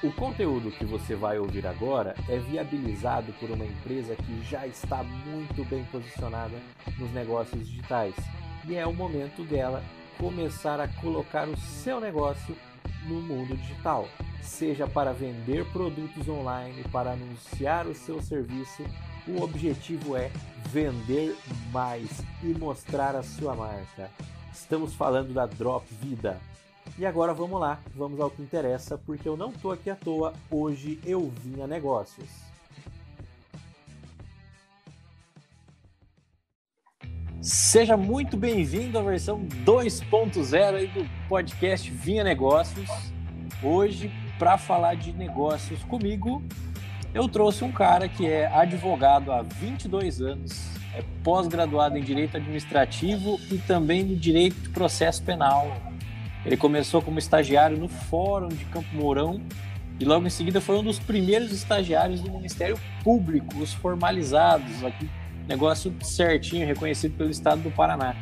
O conteúdo que você vai ouvir agora é viabilizado por uma empresa que já está muito bem posicionada nos negócios digitais e é o momento dela começar a colocar o seu negócio no mundo digital, seja para vender produtos online, para anunciar o seu serviço. O objetivo é vender mais e mostrar a sua marca. Estamos falando da Drop Vida. E agora vamos lá, vamos ao que interessa, porque eu não tô aqui à toa, hoje eu vim a negócios. Seja muito bem-vindo à versão 2.0 do podcast Vinha Negócios. Hoje, para falar de negócios comigo, eu trouxe um cara que é advogado há 22 anos, é pós-graduado em Direito Administrativo e também no Direito de Processo Penal. Ele começou como estagiário no Fórum de Campo Mourão e logo em seguida foi um dos primeiros estagiários do Ministério Público, os formalizados, aqui, negócio certinho, reconhecido pelo Estado do Paraná.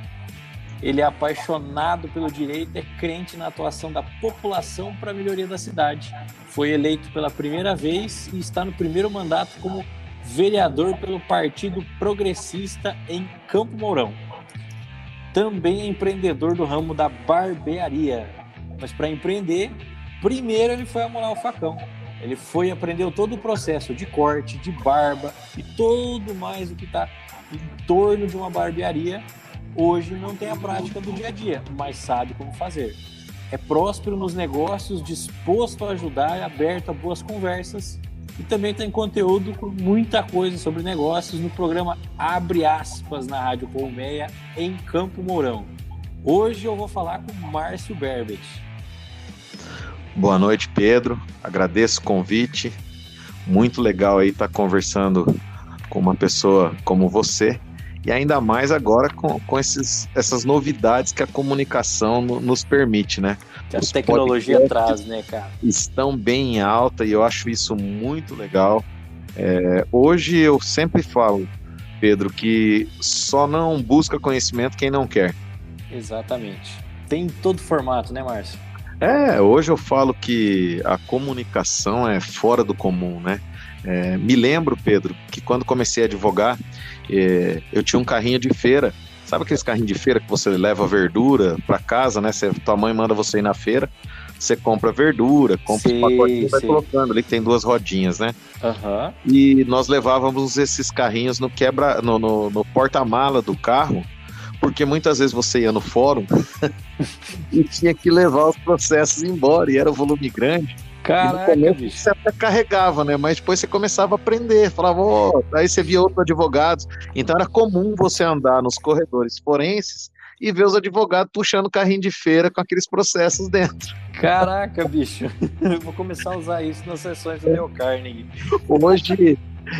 Ele é apaixonado pelo direito, é crente na atuação da população para a melhoria da cidade. Foi eleito pela primeira vez e está no primeiro mandato como vereador pelo Partido Progressista em Campo Mourão também é empreendedor do ramo da barbearia. Mas para empreender, primeiro ele foi amolar o facão. Ele foi aprendeu todo o processo de corte, de barba e todo mais o que está em torno de uma barbearia. Hoje não tem a prática do dia a dia, mas sabe como fazer. É próspero nos negócios, disposto a ajudar, aberto a boas conversas e também tem conteúdo com muita coisa sobre negócios no programa Abre Aspas na Rádio Colmeia, em Campo Mourão. Hoje eu vou falar com Márcio Berbet. Boa noite, Pedro. Agradeço o convite. Muito legal aí estar conversando com uma pessoa como você e ainda mais agora com, com esses, essas novidades que a comunicação no, nos permite, né? Que a Os tecnologia traz, né, cara? Estão bem em alta e eu acho isso muito legal. É, hoje eu sempre falo, Pedro, que só não busca conhecimento quem não quer. Exatamente. Tem todo formato, né, Márcio? É, hoje eu falo que a comunicação é fora do comum, né? É, me lembro, Pedro, que quando comecei a advogar, é, eu tinha um carrinho de feira. Sabe aqueles carrinhos de feira que você leva verdura para casa, né? Você, tua mãe manda você ir na feira, você compra verdura, compra sim, os pacotinhos e vai colocando ali, que tem duas rodinhas, né? Uhum. E nós levávamos esses carrinhos no quebra, no, no, no porta-mala do carro, porque muitas vezes você ia no fórum e tinha que levar os processos embora, e era um volume grande. Caraca, começo, bicho. Você até carregava, né? Mas depois você começava a aprender, falava, oh, aí você via outros advogados. Então era comum você andar nos corredores forenses e ver os advogados puxando carrinho de feira com aqueles processos dentro. Caraca, bicho. Vou começar a usar isso nas sessões do meu Carnegie. Hoje,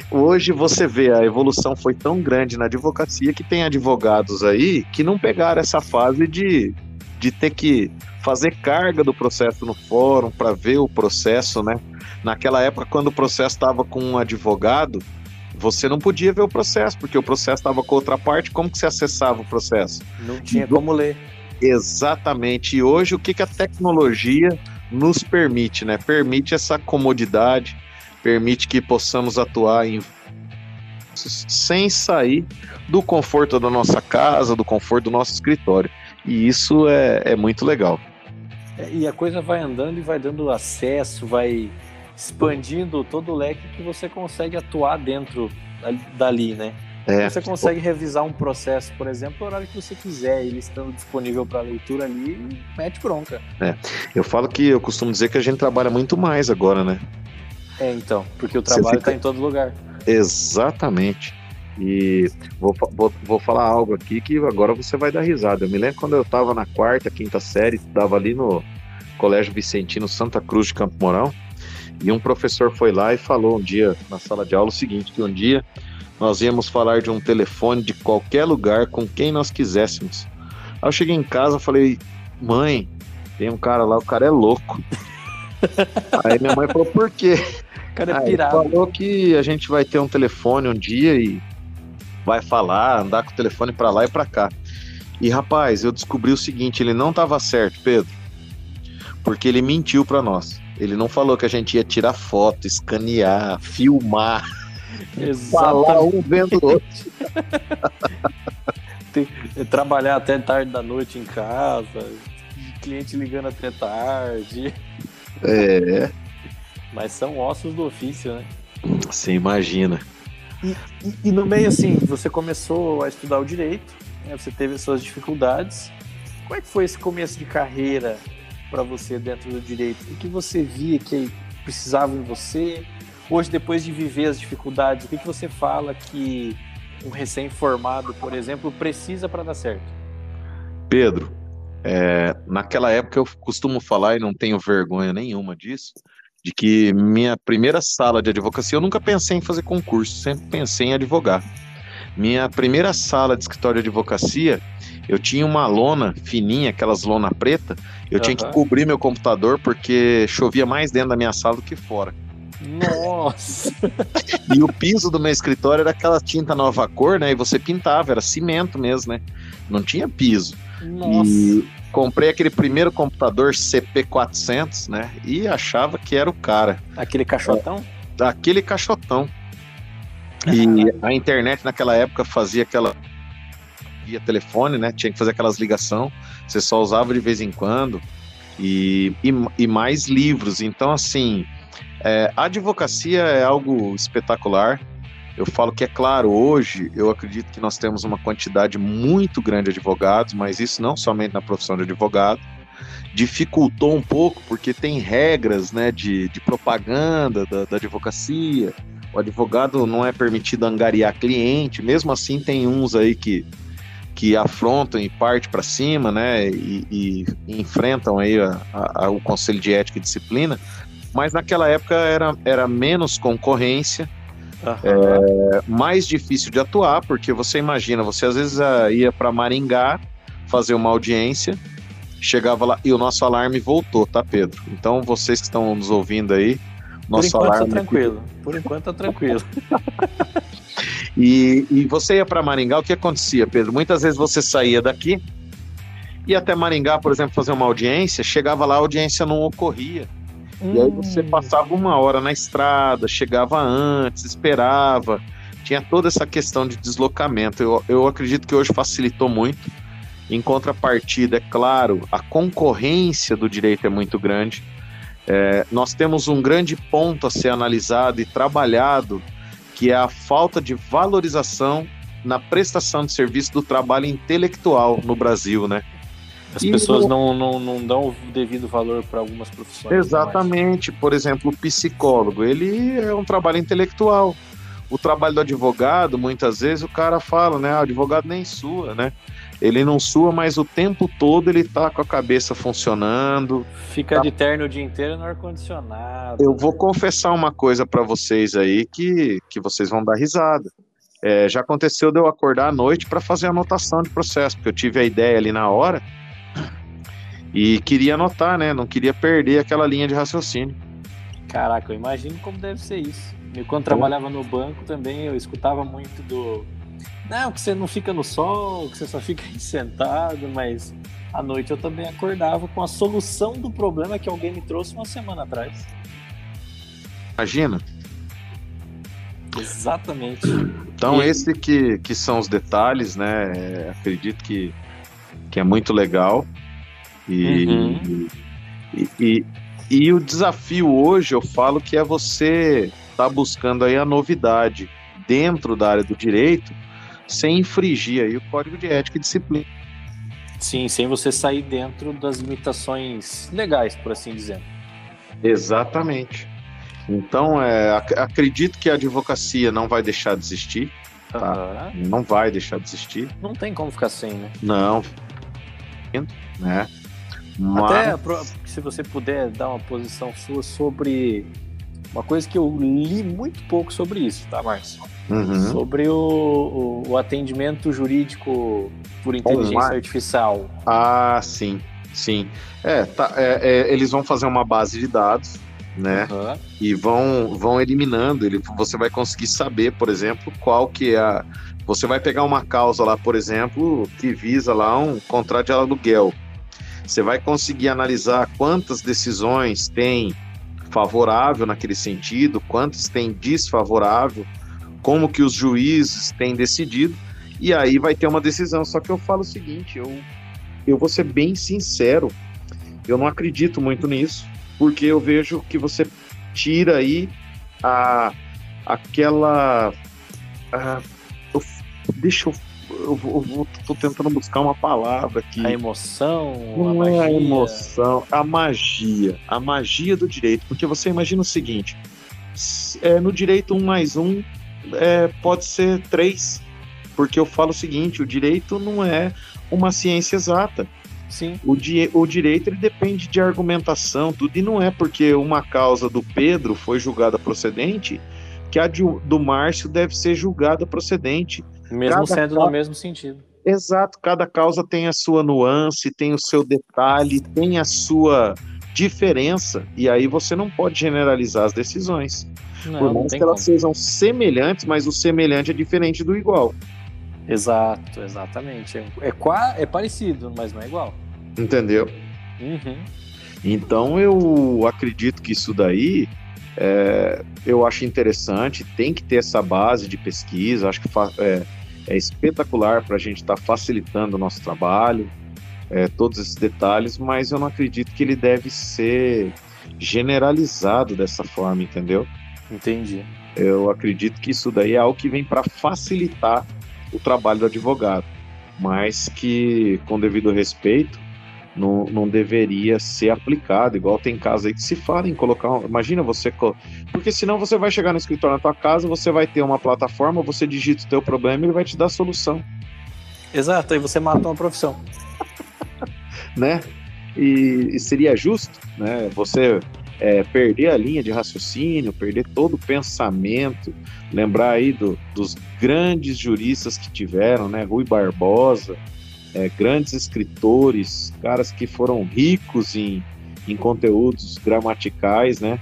hoje você vê, a evolução foi tão grande na advocacia que tem advogados aí que não pegaram essa fase de, de ter que fazer carga do processo no fórum para ver o processo, né? Naquela época, quando o processo estava com um advogado, você não podia ver o processo, porque o processo estava com outra parte, como que você acessava o processo? Não tinha como ler. Exatamente. E hoje o que, que a tecnologia nos permite, né? Permite essa comodidade, permite que possamos atuar em sem sair do conforto da nossa casa, do conforto do nosso escritório. E isso é, é muito legal. E a coisa vai andando e vai dando acesso, vai expandindo todo o leque que você consegue atuar dentro dali, né? É. Você consegue revisar um processo, por exemplo, no horário que você quiser, ele estando disponível para leitura ali, mete bronca. É. Eu falo que eu costumo dizer que a gente trabalha muito mais agora, né? É, então, porque o trabalho está fica... em todo lugar. Exatamente. E vou, vou, vou falar algo aqui que agora você vai dar risada. Eu me lembro quando eu estava na quarta, quinta série, estava ali no Colégio Vicentino Santa Cruz de Campo Mourão, e um professor foi lá e falou um dia na sala de aula o seguinte: que um dia nós íamos falar de um telefone de qualquer lugar com quem nós quiséssemos. Aí eu cheguei em casa e falei, mãe, tem um cara lá, o cara é louco. Aí minha mãe falou, por quê? O cara é pirado. Aí falou que a gente vai ter um telefone um dia e vai falar, andar com o telefone para lá e para cá. E rapaz, eu descobri o seguinte, ele não estava certo, Pedro. Porque ele mentiu para nós. Ele não falou que a gente ia tirar foto, escanear, filmar, falar um vendo o outro. Trabalhar até tarde da noite em casa, cliente ligando até tarde. É. Mas são ossos do ofício, né? Você imagina. E, e, e, no meio, assim, você começou a estudar o direito, né? você teve as suas dificuldades. Como é que foi esse começo de carreira para você dentro do direito? O que você via que precisava em você? Hoje, depois de viver as dificuldades, o que, que você fala que um recém-formado, por exemplo, precisa para dar certo? Pedro, é, naquela época eu costumo falar, e não tenho vergonha nenhuma disso, de que minha primeira sala de advocacia, eu nunca pensei em fazer concurso, sempre pensei em advogar. Minha primeira sala de escritório de advocacia, eu tinha uma lona fininha, aquelas lona preta, eu uhum. tinha que cobrir meu computador porque chovia mais dentro da minha sala do que fora. Nossa! e o piso do meu escritório era aquela tinta nova cor, né? E você pintava, era cimento mesmo, né? Não tinha piso. Nossa. E comprei aquele primeiro computador CP400, né? E achava que era o cara. Aquele caixotão? É, aquele caixotão. E a internet naquela época fazia aquela via telefone, né? Tinha que fazer aquelas ligação. Você só usava de vez em quando. E, e, e mais livros. Então, assim, é, a advocacia é algo espetacular. Eu falo que é claro, hoje eu acredito que nós temos uma quantidade muito grande de advogados, mas isso não somente na profissão de advogado. Dificultou um pouco, porque tem regras né, de, de propaganda da, da advocacia. O advogado não é permitido angariar cliente, mesmo assim tem uns aí que, que afrontam e parte para cima, né, e, e, enfrentam aí a, a, o Conselho de Ética e Disciplina, mas naquela época era, era menos concorrência, Uhum. É mais difícil de atuar, porque você imagina, você às vezes ah, ia para Maringá fazer uma audiência, chegava lá e o nosso alarme voltou, tá, Pedro? Então vocês que estão nos ouvindo aí, nosso Por enquanto alarme. Tá tranquilo. Por enquanto tá tranquilo. e, e você ia para Maringá, o que acontecia, Pedro? Muitas vezes você saía daqui, ia até Maringá, por exemplo, fazer uma audiência, chegava lá, a audiência não ocorria. Hum. E aí você hum. passava uma hora na estrada, chegava antes, esperava. Tinha toda essa questão de deslocamento. Eu, eu acredito que hoje facilitou muito. Em contrapartida, é claro, a concorrência do direito é muito grande. É, nós temos um grande ponto a ser analisado e trabalhado, que é a falta de valorização na prestação de serviço do trabalho intelectual no Brasil, né? As e pessoas não, não, não dão o devido valor para algumas profissões. Exatamente. Por exemplo, o psicólogo, ele é um trabalho intelectual. O trabalho do advogado, muitas vezes o cara fala, né? Ah, o advogado nem sua, né? Ele não sua, mas o tempo todo ele tá com a cabeça funcionando. Fica tá... de terno o dia inteiro no ar-condicionado. Eu vou confessar uma coisa para vocês aí que, que vocês vão dar risada. É, já aconteceu de eu acordar à noite para fazer anotação de processo, porque eu tive a ideia ali na hora e queria anotar, né? Não queria perder aquela linha de raciocínio. Caraca, eu imagino como deve ser isso. Eu, quando trabalhava no banco também, eu escutava muito do. Não, que você não fica no sol, que você só fica aí sentado, mas à noite eu também acordava com a solução do problema que alguém me trouxe uma semana atrás. Imagina. Exatamente. Então, e... esse que, que são os detalhes, né? É, acredito que, que é muito legal. E, uhum. e, e, e, o desafio hoje, eu falo que é você estar tá buscando aí a novidade dentro da área do direito, sem infringir aí o código de ética e disciplina. Sim, sem você sair dentro das limitações legais, por assim dizer. Exatamente. Então, é, acredito que a advocacia não vai deixar de existir. Tá? Uhum. Não vai deixar de existir. Não tem como ficar sem, né? Não. Né? Mas... Até se você puder dar uma posição sua sobre uma coisa que eu li muito pouco sobre isso, tá, Márcio? Uhum. Sobre o, o, o, atendimento jurídico por inteligência Online. artificial. Ah, sim, sim. É, tá, é, é, eles vão fazer uma base de dados, né? Uhum. E vão, vão eliminando. Ele, você vai conseguir saber, por exemplo, qual que é a. Você vai pegar uma causa lá, por exemplo, que visa lá um contrato de aluguel. Você vai conseguir analisar quantas decisões tem favorável naquele sentido, quantos têm desfavorável, como que os juízes têm decidido, e aí vai ter uma decisão. Só que eu falo o seguinte, eu, eu vou ser bem sincero, eu não acredito muito nisso, porque eu vejo que você tira aí a, aquela. A, eu, deixa eu eu, eu, tô tentando buscar uma palavra aqui. A emoção? Não a é a emoção, a magia. A magia do direito. Porque você imagina o seguinte: é, no direito, um mais um é, pode ser três. Porque eu falo o seguinte: o direito não é uma ciência exata. Sim. O, di o direito ele depende de argumentação, tudo, e não é porque uma causa do Pedro foi julgada procedente que a do Márcio deve ser julgada procedente. Mesmo cada sendo causa... no mesmo sentido. Exato, cada causa tem a sua nuance, tem o seu detalhe, tem a sua diferença, e aí você não pode generalizar as decisões. Não, Por mais que elas como. sejam semelhantes, mas o semelhante é diferente do igual. Exato, exatamente. É, é, é parecido, mas não é igual. Entendeu? Uhum. Então eu acredito que isso daí é, eu acho interessante, tem que ter essa base de pesquisa, acho que é, é espetacular para a gente estar tá facilitando o nosso trabalho, é, todos esses detalhes, mas eu não acredito que ele deve ser generalizado dessa forma, entendeu? Entendi. Eu acredito que isso daí é algo que vem para facilitar o trabalho do advogado, mas que, com devido respeito, não, não deveria ser aplicado, igual tem casos aí que se fala em colocar. Imagina você. Porque senão você vai chegar no escritório na tua casa, você vai ter uma plataforma, você digita o teu problema e ele vai te dar a solução. Exato, aí você mata uma profissão. né? E, e, seria justo, né? Você é, perder a linha de raciocínio, perder todo o pensamento, lembrar aí do, dos grandes juristas que tiveram, né? Rui Barbosa, é, grandes escritores, caras que foram ricos em, em conteúdos gramaticais, né?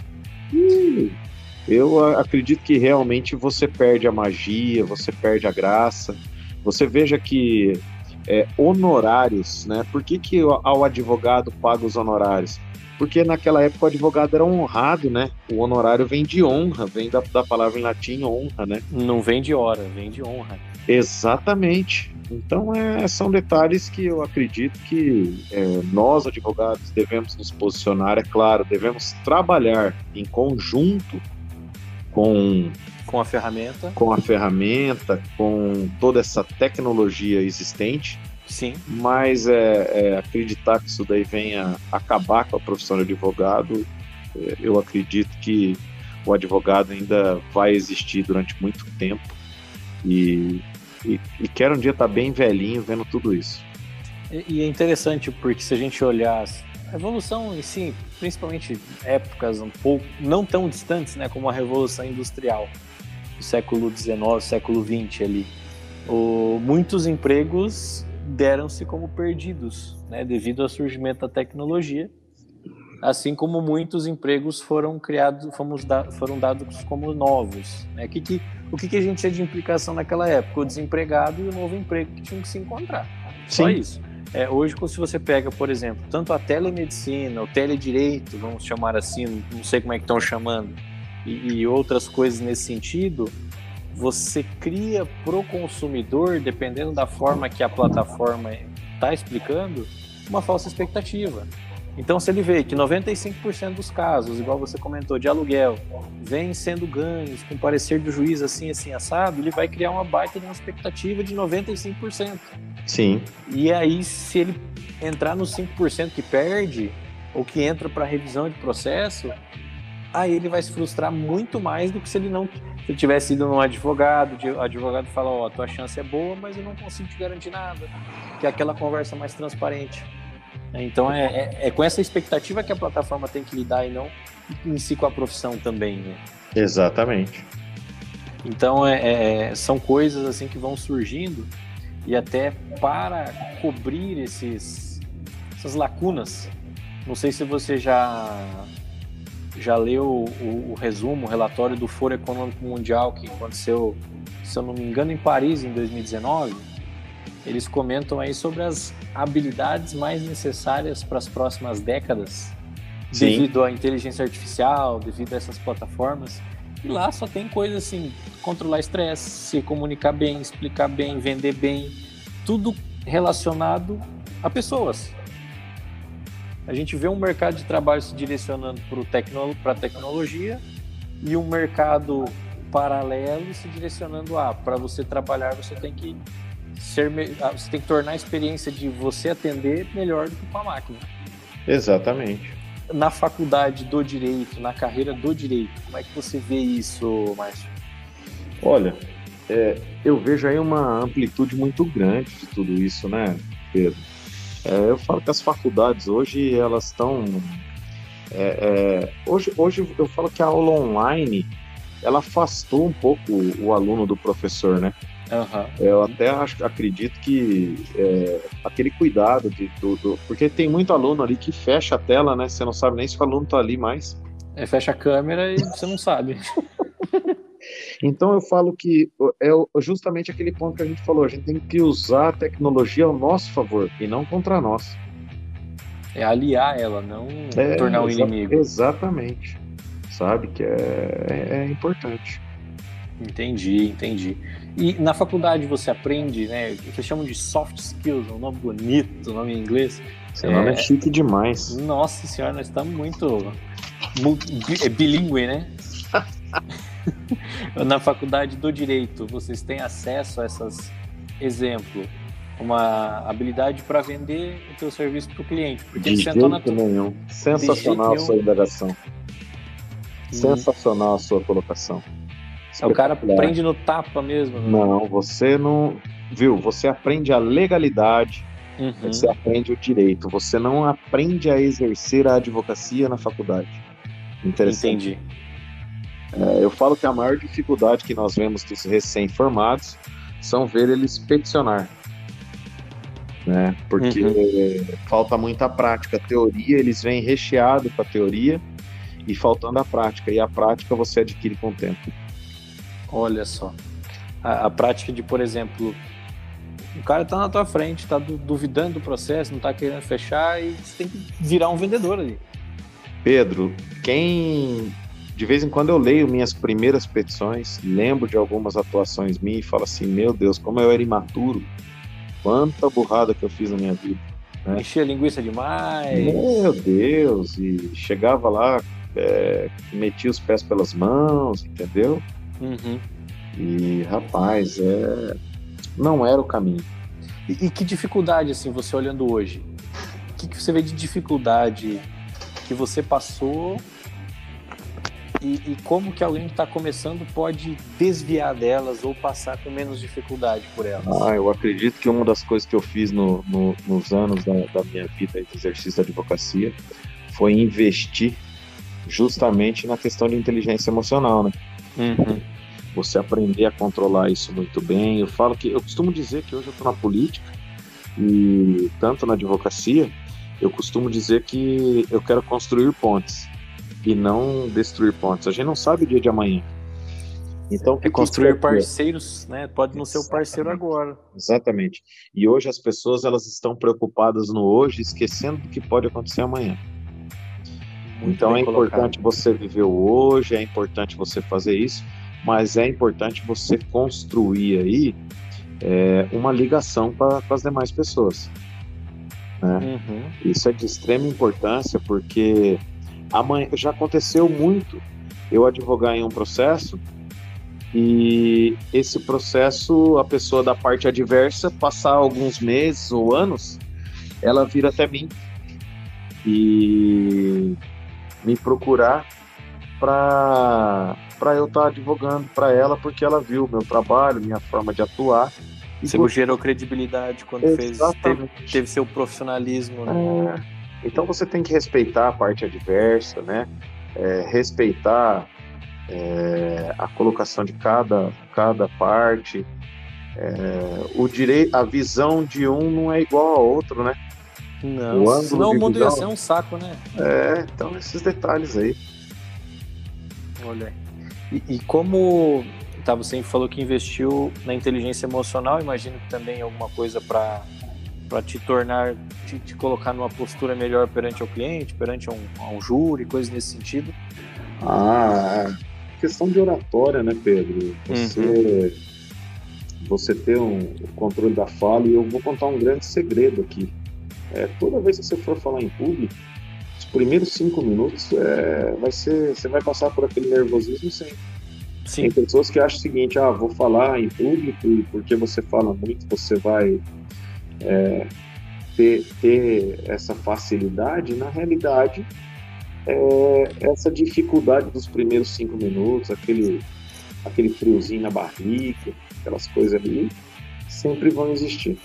E eu acredito que realmente você perde a magia, você perde a graça. Você veja que é, honorários, né? Por que, que ao advogado paga os honorários? Porque naquela época o advogado era honrado, né? O honorário vem de honra, vem da, da palavra em latim honra, né? Não vem de hora, vem de honra. Exatamente. Então, é, são detalhes que eu acredito que é, nós, advogados, devemos nos posicionar. É claro, devemos trabalhar em conjunto com, com a ferramenta. Com a ferramenta, com toda essa tecnologia existente. Sim. Mas é, é acreditar que isso daí venha acabar com a profissão de advogado, é, eu acredito que o advogado ainda vai existir durante muito tempo. E e, e quero um dia estar tá bem velhinho vendo tudo isso. E, e é interessante porque se a gente olhar a evolução em si, principalmente épocas um pouco não tão distantes, né, como a revolução industrial do século XIX, século XX ali, o, muitos empregos deram-se como perdidos, né, devido ao surgimento da tecnologia assim como muitos empregos foram criados, fomos da, foram dados como novos. Né? Que, que, o que, que a gente tinha de implicação naquela época? O desempregado e o novo emprego que tinham que se encontrar. Sim. Só isso. É, hoje, se você pega, por exemplo, tanto a telemedicina, o teledireito, vamos chamar assim, não sei como é que estão chamando, e, e outras coisas nesse sentido, você cria para o consumidor, dependendo da forma que a plataforma está explicando, uma falsa expectativa. Então, se ele vê que 95% dos casos, igual você comentou, de aluguel, vêm sendo ganhos com parecer do juiz assim, assim, assado, ele vai criar uma baita de uma expectativa de 95%. Sim. E aí, se ele entrar nos 5% que perde, ou que entra para revisão de processo, aí ele vai se frustrar muito mais do que se ele não se ele tivesse ido num advogado, o advogado fala, ó, oh, tua chance é boa, mas eu não consigo te garantir nada. Que é aquela conversa mais transparente. Então é, é, é, com essa expectativa que a plataforma tem que lidar e não em si com a profissão também, né? Exatamente. Então é, é, são coisas assim que vão surgindo e até para cobrir esses, essas lacunas. Não sei se você já já leu o, o resumo, o relatório do Foro Econômico Mundial que aconteceu, se eu não me engano, em Paris em 2019 eles comentam aí sobre as habilidades mais necessárias para as próximas décadas Sim. devido à inteligência artificial, devido a essas plataformas. E lá só tem coisa assim, controlar estresse, se comunicar bem, explicar bem, vender bem, tudo relacionado a pessoas. A gente vê um mercado de trabalho se direcionando para a tecnologia e um mercado paralelo se direcionando a para você trabalhar você tem que ser ah, você tem que tornar a experiência de você atender melhor do que com a máquina. Exatamente. Na faculdade do direito, na carreira do direito, como é que você vê isso, Márcio? Olha, é, eu vejo aí uma amplitude muito grande de tudo isso, né, Pedro? É, eu falo que as faculdades hoje elas estão é, é, hoje, hoje eu falo que a aula online ela afastou um pouco o, o aluno do professor, né? Uhum. Eu até acho, acredito que é, aquele cuidado de tudo, porque tem muito aluno ali que fecha a tela, né? Você não sabe nem se o aluno tá ali mais. É, fecha a câmera e você não sabe. então eu falo que é justamente aquele ponto que a gente falou, a gente tem que usar a tecnologia ao nosso favor e não contra nós. É aliar ela, não é, tornar o um inimigo. Exatamente. Sabe que é, é, é importante. Entendi, entendi. E na faculdade você aprende, né, o que eles chamam de soft skills, um nome bonito, um nome em inglês. Seu nome é, é chique demais. Nossa senhora, nós estamos muito é bilíngue, né? na faculdade do direito, vocês têm acesso a essas exemplo, uma habilidade para vender o teu serviço para o cliente. Porque de jeito na... nenhum. Sensacional a sua indagação. Sensacional a sua colocação. O cara aprende no tapa mesmo. Né? Não, você não. Viu? Você aprende a legalidade, uhum. você aprende o direito, você não aprende a exercer a advocacia na faculdade. Interessante. Entendi. É, eu falo que a maior dificuldade que nós vemos dos recém-formados são ver eles peticionar. Né? Porque uhum. falta muita prática. Teoria, eles vêm recheado com a teoria e faltando a prática. E a prática você adquire com o tempo. Olha só. A, a prática de, por exemplo, o cara está na tua frente, está duvidando do processo, não está querendo fechar e você tem que virar um vendedor ali. Pedro, quem de vez em quando eu leio minhas primeiras petições, lembro de algumas atuações minhas e falo assim: meu Deus, como eu era imaturo, quanta burrada que eu fiz na minha vida. Né? Enchia linguiça demais. Meu Deus, e chegava lá, é, metia os pés pelas mãos, entendeu? Uhum. E, rapaz, é... não era o caminho. E, e que dificuldade, assim, você olhando hoje? O que, que você vê de dificuldade que você passou e, e, como que alguém que está começando pode desviar delas ou passar com menos dificuldade por elas? Ah, eu acredito que uma das coisas que eu fiz no, no, nos anos da, da, minha vida de exercício da advocacia foi investir justamente na questão de inteligência emocional, né? Uhum. Você aprender a controlar isso muito bem. Eu falo que eu costumo dizer que hoje eu estou na política e tanto na advocacia, eu costumo dizer que eu quero construir pontes e não destruir pontes. A gente não sabe o dia de amanhã. Então, é construir parceiros, né? Pode não ser o parceiro agora. Exatamente. E hoje as pessoas elas estão preocupadas no hoje, esquecendo do que pode acontecer amanhã. Muito então é importante você viver hoje, é importante você fazer isso, mas é importante você construir aí é, uma ligação com as demais pessoas. Né? Uhum. Isso é de extrema importância porque amanhã já aconteceu muito eu advogar em um processo e esse processo a pessoa da parte adversa passar alguns meses ou anos ela vira até mim e me procurar para para eu estar tá advogando para ela porque ela viu meu trabalho, minha forma de atuar. Você gerou credibilidade quando fez teve, teve, seu profissionalismo. Né? É. Então você tem que respeitar a parte adversa, né? É, respeitar é, a colocação de cada, cada parte. É, o direito, a visão de um não é igual a outro, né? Não, o senão o mundo ia ser um saco, né? É, então esses detalhes aí. Olha. E, e como tá, você falou que investiu na inteligência emocional, imagino que também alguma coisa para te tornar te, te, colocar numa postura melhor perante o cliente, perante um, um júri, coisas nesse sentido? Ah, questão de oratória, né, Pedro? Você, uhum. você ter um controle da fala, e eu vou contar um grande segredo aqui. É, toda vez que você for falar em público, os primeiros cinco minutos é, vai ser, você vai passar por aquele nervosismo sempre. Sim. Tem pessoas que acham o seguinte, ah, vou falar em público e porque você fala muito, você vai é, ter, ter essa facilidade. Na realidade, é, essa dificuldade dos primeiros cinco minutos, aquele, aquele friozinho na barriga, aquelas coisas ali, sempre vão existir.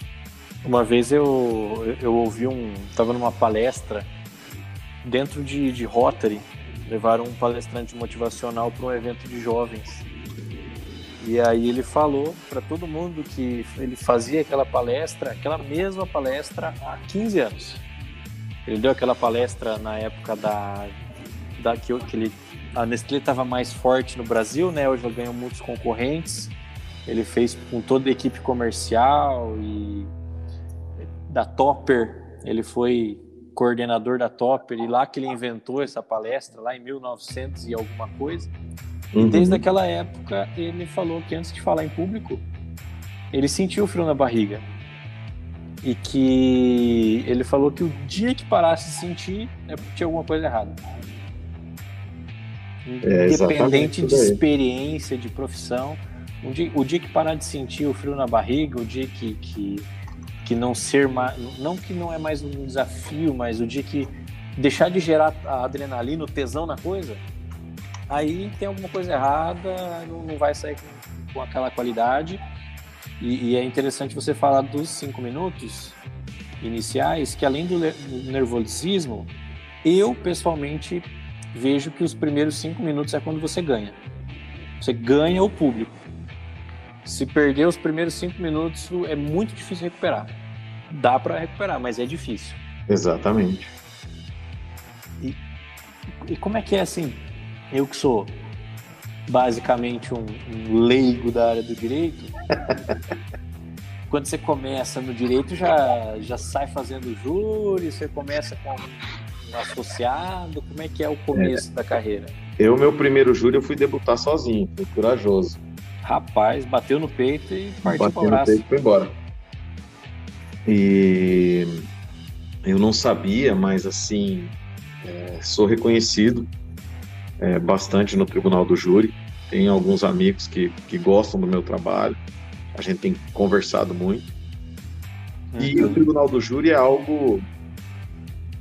Uma vez eu, eu ouvi um. Estava numa palestra dentro de, de Rotary, levaram um palestrante motivacional para um evento de jovens. E aí ele falou para todo mundo que ele fazia aquela palestra, aquela mesma palestra há 15 anos. Ele deu aquela palestra na época da, da que, que ele, a Nestlé estava mais forte no Brasil, né? Hoje ela ganhou muitos concorrentes. Ele fez com toda a equipe comercial e da Topper. Ele foi coordenador da Topper e lá que ele inventou essa palestra lá em 1900 e alguma coisa. Uhum. E desde aquela época ele falou que antes de falar em público ele sentiu o frio na barriga e que ele falou que o dia que parasse de sentir é porque tinha alguma coisa errada. É, Independente de experiência, de profissão, o dia, o dia que parar de sentir o frio na barriga, o dia que, que, que não ser mais, não que não é mais um desafio, mas o dia que deixar de gerar a adrenalina, o tesão na coisa, aí tem alguma coisa errada, não, vai sair com, com aquela qualidade e, e, é interessante você falar dos cinco minutos iniciais, que além do nervosismo, eu pessoalmente vejo que os primeiros cinco minutos é quando você ganha. Você ganha o público. Se perder os primeiros cinco minutos, é muito difícil recuperar. Dá para recuperar, mas é difícil. Exatamente. E, e como é que é assim? Eu que sou basicamente um, um leigo da área do direito, quando você começa no direito já, já sai fazendo júri, você começa com um associado, como é que é o começo é. da carreira? Eu, meu primeiro júri, eu fui debutar sozinho, fui corajoso. Rapaz, bateu no peito e partiu para o braço. Bateu no peito e foi embora. E eu não sabia, mas assim, é, sou reconhecido é, bastante no tribunal do júri. Tenho alguns amigos que, que gostam do meu trabalho. A gente tem conversado muito. Uhum. E o tribunal do júri é algo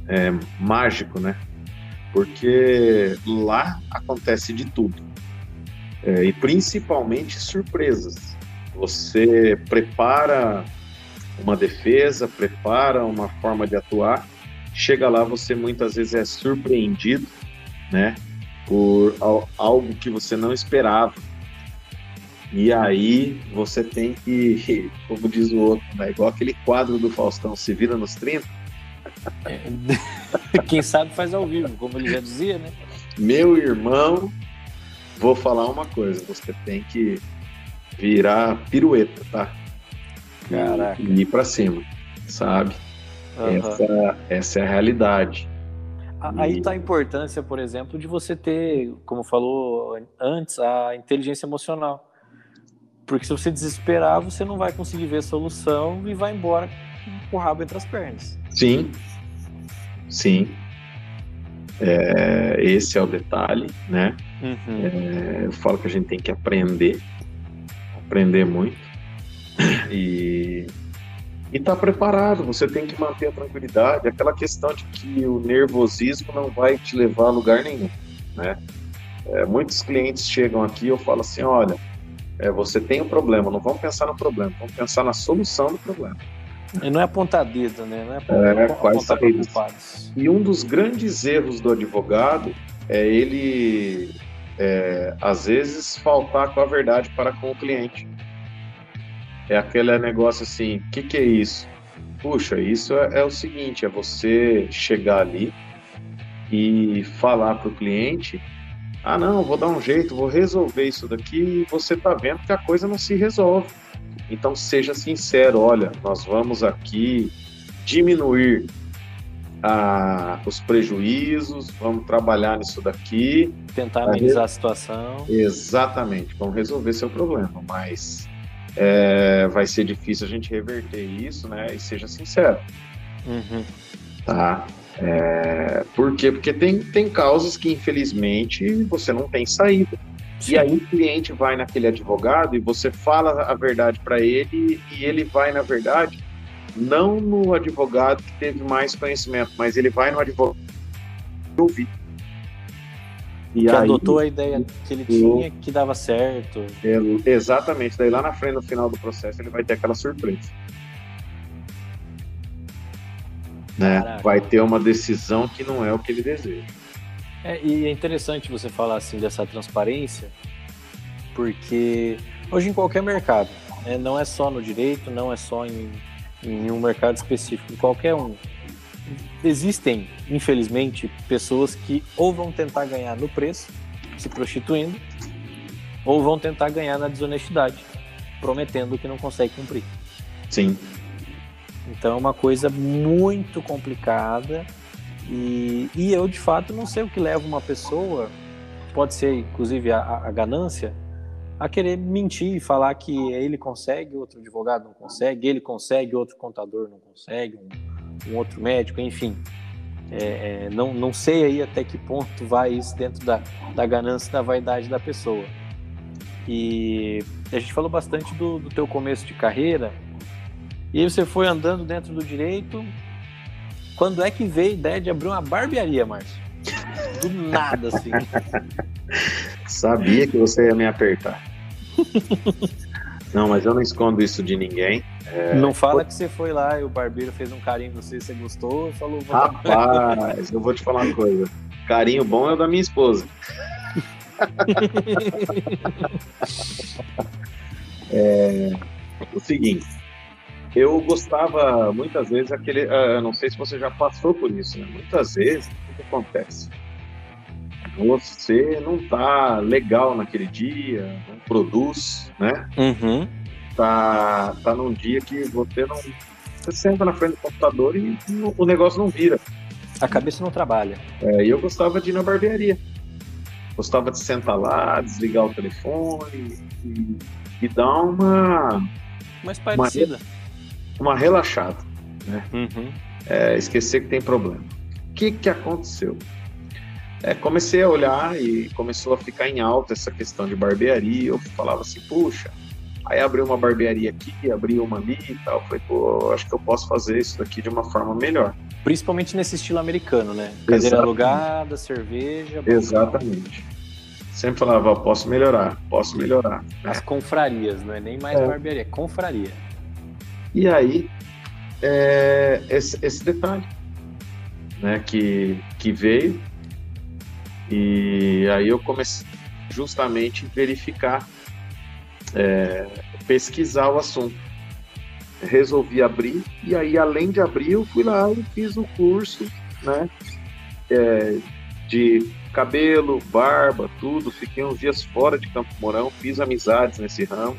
é, mágico, né? Porque lá acontece de tudo. É, e principalmente surpresas. Você prepara uma defesa, prepara uma forma de atuar, chega lá, você muitas vezes é surpreendido, né? por algo que você não esperava. E aí você tem que, como diz o outro, né? igual aquele quadro do Faustão, se vira nos 30. É, quem sabe faz ao vivo, como ele já dizia, né? Meu irmão, vou falar uma coisa, você tem que virar pirueta, tá? Caraca. E ir pra cima, sabe? Uhum. Essa, essa é a realidade. Aí está a importância, por exemplo, de você ter, como falou antes, a inteligência emocional. Porque se você desesperar, você não vai conseguir ver a solução e vai embora com o rabo entre as pernas. Sim, sim. É, esse é o detalhe, né? Uhum. É, eu falo que a gente tem que aprender, aprender muito. E e está preparado. Você tem que manter a tranquilidade, aquela questão de que o nervosismo não vai te levar a lugar nenhum, né? É, muitos clientes chegam aqui e eu falo assim, olha, é, você tem um problema, não vamos pensar no problema, vamos pensar na solução do problema. E não é apontar dedo, né? Não é, apontar, é apontar E um dos grandes erros do advogado é ele, é, às vezes, faltar com a verdade para com o cliente. É aquele negócio assim, o que, que é isso? Puxa, isso é, é o seguinte, é você chegar ali e falar para o cliente, ah não, vou dar um jeito, vou resolver isso daqui, e você está vendo que a coisa não se resolve. Então seja sincero, olha, nós vamos aqui diminuir a, os prejuízos, vamos trabalhar nisso daqui. Tentar amenizar a situação. Exatamente, vamos resolver seu problema, mas é, vai ser difícil a gente reverter isso, né? E seja sincero. Uhum. Tá? É, por quê? Porque tem, tem causas que, infelizmente, você não tem saída. Sim. E aí o cliente vai naquele advogado e você fala a verdade para ele e ele vai, na verdade, não no advogado que teve mais conhecimento, mas ele vai no advogado que ouvir. E que aí, adotou a ideia que ele tinha que dava certo. É, exatamente. Daí lá na frente, no final do processo, ele vai ter aquela surpresa. Né? Vai ter uma decisão que não é o que ele deseja. É, e é interessante você falar assim dessa transparência, porque hoje em qualquer mercado, né, não é só no direito, não é só em, em um mercado específico, em qualquer um. Existem, infelizmente, pessoas que ou vão tentar ganhar no preço, se prostituindo, ou vão tentar ganhar na desonestidade, prometendo que não consegue cumprir. Sim. Então é uma coisa muito complicada e, e eu de fato não sei o que leva uma pessoa, pode ser inclusive a, a ganância, a querer mentir e falar que ele consegue, outro advogado não consegue, ele consegue, outro contador não consegue, um, um outro médico, enfim. É, é, não, não sei aí até que ponto vai isso dentro da, da ganância e da vaidade da pessoa. E a gente falou bastante do, do teu começo de carreira, e aí você foi andando dentro do direito. Quando é que veio a ideia de abrir uma barbearia, Márcio? Do nada, assim. Sabia que você ia me apertar. Não, mas eu não escondo isso de ninguém. É... Não fala que você foi lá e o barbeiro fez um carinho no você, você gostou, falou. Rapaz, eu vou te falar uma coisa. Carinho bom é o da minha esposa. é, o seguinte, eu gostava muitas vezes aquele. Uh, não sei se você já passou por isso, né? Muitas vezes, o que acontece? Você não tá legal naquele dia, não produz, né? Uhum. Tá, tá num dia que você não. Você senta na frente do computador e o negócio não vira. A cabeça não trabalha. É, e eu gostava de ir na barbearia. Gostava de sentar lá, desligar o telefone e, e dar uma. Mais parecida. Uma, uma relaxada, né? Uhum. É, esquecer que tem problema. O que, que aconteceu? É, comecei a olhar e começou a ficar em alta essa questão de barbearia. Eu falava assim, puxa, aí abri uma barbearia aqui, abri uma ali e tal. Falei, pô, acho que eu posso fazer isso daqui de uma forma melhor. Principalmente nesse estilo americano, né? Cadeira Exatamente. alugada, cerveja. Exatamente. Sempre falava, posso melhorar, posso melhorar. As confrarias, não é nem mais é. barbearia, é confraria. E aí, é, esse, esse, detalhe né, que, que veio, e aí eu comecei justamente a verificar, é, pesquisar o assunto. Resolvi abrir, e aí, além de abrir, eu fui lá e fiz o curso né, é, de cabelo, barba, tudo. Fiquei uns dias fora de Campo Mourão, fiz amizades nesse ramo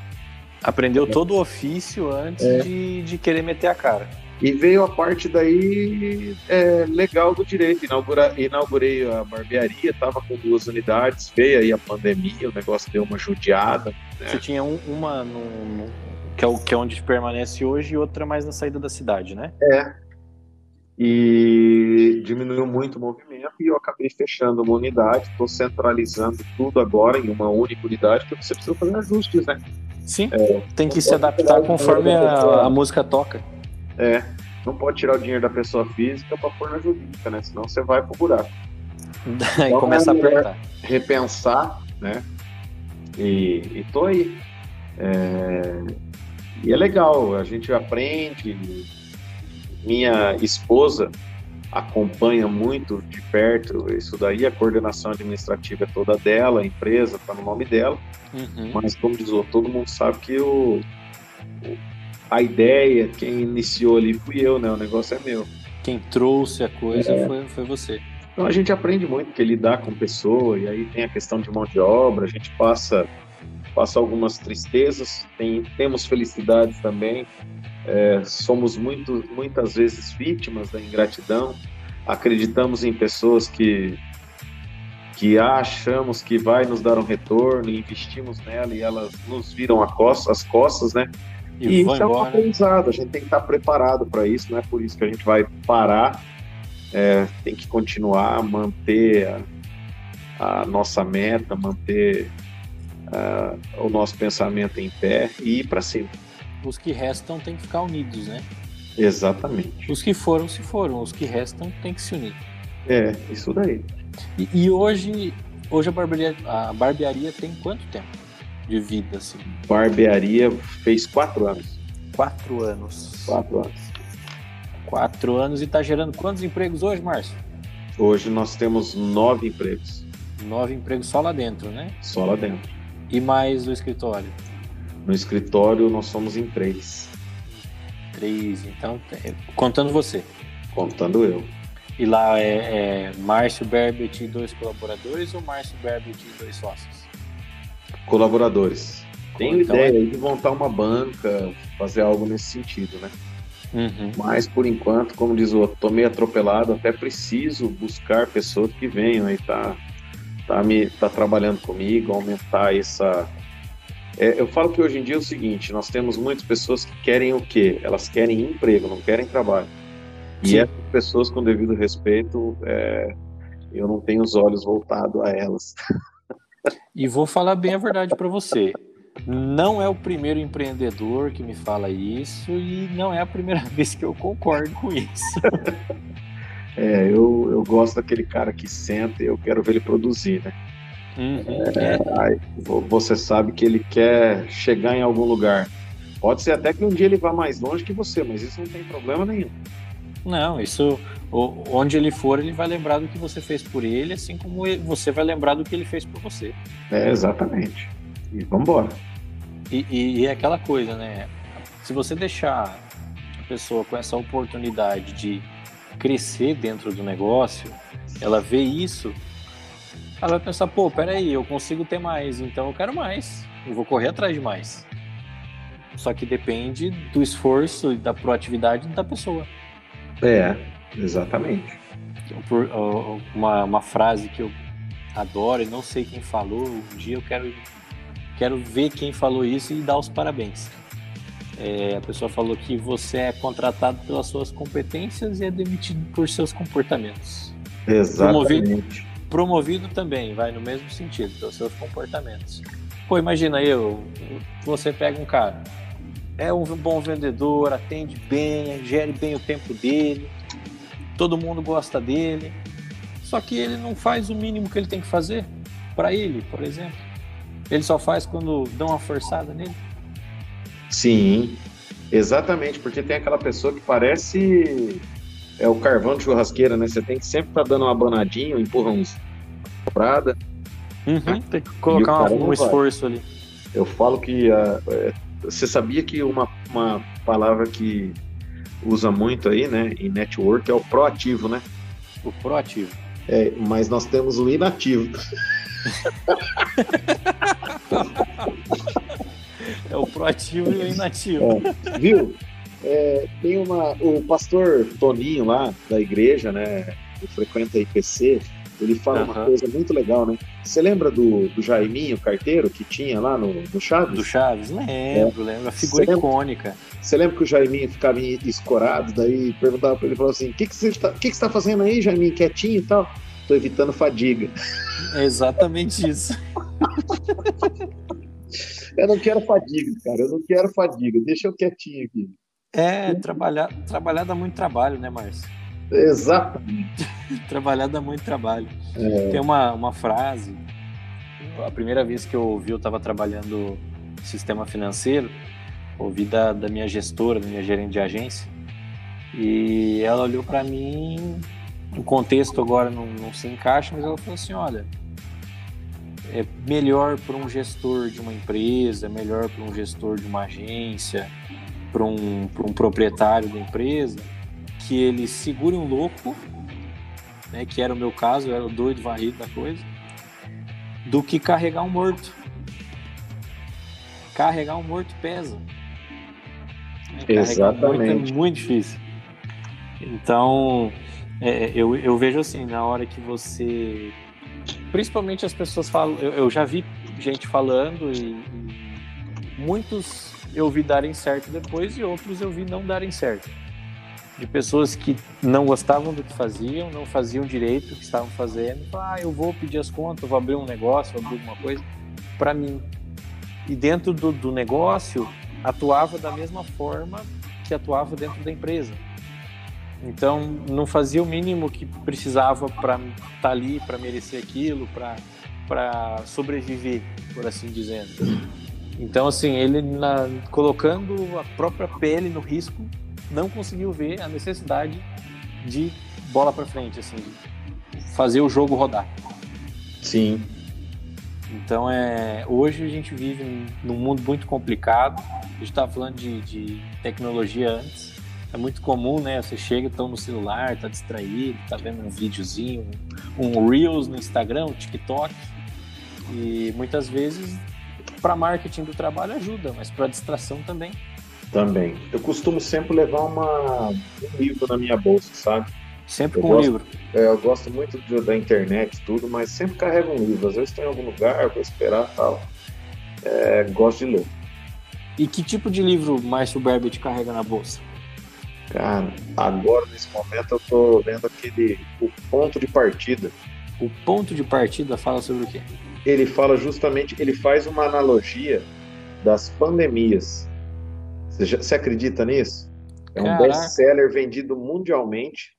Aprendeu todo o ofício antes é. de, de querer meter a cara. E veio a parte daí é, legal do direito. Inaugura, inaugurei a barbearia, estava com duas unidades, veio aí a pandemia, o negócio deu uma judiada. Né? Você tinha um, uma no, no, que, é o, que é onde permanece hoje e outra mais na saída da cidade, né? É. E diminuiu muito o movimento e eu acabei fechando uma unidade, estou centralizando tudo agora em uma única unidade, porque você precisa fazer ajustes, né? Sim, é, tem que se adaptar conforme a, a, música toca. É, não pode tirar o dinheiro da pessoa física para pôr na jurídica, né? Senão você vai pro buraco. Aí então, começa a é apertar. Repensar, né? E, e tô aí. É, e é legal, a gente aprende. Minha esposa acompanha muito de perto isso daí, a coordenação administrativa é toda dela, a empresa está no nome dela, uhum. mas como diz o todo mundo sabe que o, a ideia, quem iniciou ali fui eu, né? O negócio é meu. Quem trouxe a coisa é. foi, foi você. Então a gente aprende muito, porque lidar com pessoa, e aí tem a questão de mão de obra, a gente passa, passa algumas tristezas, tem, temos felicidades também, é, somos muito, muitas vezes vítimas da ingratidão, acreditamos em pessoas que que achamos que vai nos dar um retorno, investimos nela e elas nos viram costa, as costas, né? E, e isso embora, é um aprendizado, a gente tem que estar preparado para isso, não é por isso que a gente vai parar, é, tem que continuar, manter a, a nossa meta, manter uh, o nosso pensamento em pé e ir para cima. Os que restam têm que ficar unidos, né? Exatamente. Os que foram, se foram, os que restam têm que se unir. É, isso daí. E, e hoje, hoje a barbearia, a barbearia tem quanto tempo de vida? Assim? Barbearia fez quatro anos. Quatro anos. Quatro anos. Quatro anos e está gerando quantos empregos hoje, Márcio? Hoje nós temos nove empregos. Nove empregos só lá dentro, né? Só lá dentro. E mais o escritório? No escritório nós somos em três. Três, então, é, contando você. Contando eu. E lá é, é Márcio Berbet e dois colaboradores ou Márcio Berbet e dois sócios? Colaboradores. Tenho então, ideia é... de montar uma banca, fazer algo nesse sentido, né? Uhum. Mas por enquanto, como diz o outro, tô meio atropelado, até preciso buscar pessoas que venham aí tá, tá, me, tá trabalhando comigo, aumentar essa. É, eu falo que hoje em dia é o seguinte, nós temos muitas pessoas que querem o quê? Elas querem emprego, não querem trabalho. E essas pessoas, com devido respeito, é, eu não tenho os olhos voltados a elas. E vou falar bem a verdade para você. Não é o primeiro empreendedor que me fala isso e não é a primeira vez que eu concordo com isso. É, eu, eu gosto daquele cara que senta e eu quero ver ele produzir, né? Uhum, é, é. Você sabe que ele quer chegar em algum lugar. Pode ser até que um dia ele vá mais longe que você, mas isso não tem problema nenhum. Não, isso onde ele for, ele vai lembrar do que você fez por ele, assim como você vai lembrar do que ele fez por você. É, exatamente. E vamos embora. E, e, e é aquela coisa, né? Se você deixar a pessoa com essa oportunidade de crescer dentro do negócio, ela vê isso, ela vai pensar, pô, peraí, eu consigo ter mais, então eu quero mais, eu vou correr atrás de mais. Só que depende do esforço e da proatividade da pessoa. É, exatamente. Por, uma, uma frase que eu adoro e não sei quem falou, um dia eu quero, quero ver quem falou isso e dar os parabéns. É, a pessoa falou que você é contratado pelas suas competências e é demitido por seus comportamentos. Exatamente. Promovido, promovido também, vai no mesmo sentido, pelos seus comportamentos. Pô, imagina eu, você pega um cara, é um bom vendedor, atende bem, gere bem o tempo dele, todo mundo gosta dele. Só que ele não faz o mínimo que ele tem que fazer para ele, por exemplo. Ele só faz quando dão uma forçada nele. Sim, exatamente, porque tem aquela pessoa que parece é o carvão de churrasqueira, né? Você tem que sempre estar tá dando uma banadinha, um empurrãozinho, prada. Uhum, tem que colocar um, um esforço ali. Eu falo que uh, você sabia que uma, uma palavra que usa muito aí, né, em network é o proativo, né? O proativo. É, mas nós temos o inativo. é o proativo e o inativo. É, viu? É, tem uma. O pastor Toninho lá da igreja, né? Que frequenta a IPC, ele fala uhum. uma coisa muito legal, né? Você lembra do, do Jaiminho, carteiro, que tinha lá no, no Chaves? Do Chaves? Lembro, é. lembro. A figura Cê icônica. Você lembra que o Jaiminho ficava escorado, daí perguntava pra ele, falou assim, o que, que você está que que tá fazendo aí, Jaiminho, quietinho e tal? Tô evitando fadiga. É exatamente isso. eu não quero fadiga, cara, eu não quero fadiga, deixa eu quietinho aqui. É, trabalhar, trabalhar dá muito trabalho, né, Márcio? Exatamente. Trabalhar dá muito trabalho. É. Tem uma, uma frase, a primeira vez que eu ouvi, eu estava trabalhando sistema financeiro, ouvi da, da minha gestora, da minha gerente de agência, e ela olhou para mim, o contexto agora não, não se encaixa, mas ela falou assim: olha, é melhor para um gestor de uma empresa, é melhor para um gestor de uma agência, para um, um proprietário da empresa que ele segure um louco, né, que era o meu caso, eu era o doido varrido da coisa, do que carregar um morto. Carregar um morto pesa. Exatamente. Muito, é muito difícil. Então, é, eu, eu vejo assim, na hora que você. Principalmente as pessoas falam. Eu, eu já vi gente falando e, e muitos eu vi darem certo depois e outros eu vi não darem certo. De pessoas que não gostavam do que faziam, não faziam direito o que estavam fazendo. Ah, eu vou pedir as contas, vou abrir um negócio, vou abrir alguma coisa para mim. E dentro do, do negócio, atuava da mesma forma que atuava dentro da empresa. Então, não fazia o mínimo que precisava para estar tá ali, para merecer aquilo, para sobreviver, por assim dizendo. Então, assim, ele na, colocando a própria pele no risco, não conseguiu ver a necessidade de bola para frente, assim, fazer o jogo rodar. Sim. Então, é, hoje a gente vive num mundo muito complicado. A gente estava falando de, de, tecnologia antes. É muito comum, né? Você chega, estão no celular, tá distraído, tá vendo um videozinho, um Reels no Instagram, um TikTok. E muitas vezes para marketing do trabalho ajuda, mas para distração também. Também. Eu costumo sempre levar uma, um livro na minha bolsa, sabe? Sempre eu com um livro. É, eu gosto muito de, da internet tudo, mas sempre carrego um livro. Às vezes estou em algum lugar, vou esperar tal. É, gosto de ler. E que tipo de livro Márcio Berbet carrega na bolsa? Cara, agora nesse momento eu tô vendo aquele O Ponto de Partida. O Ponto de Partida fala sobre o quê? ele fala justamente, ele faz uma analogia das pandemias. Você, já, você acredita nisso? É um best-seller vendido mundialmente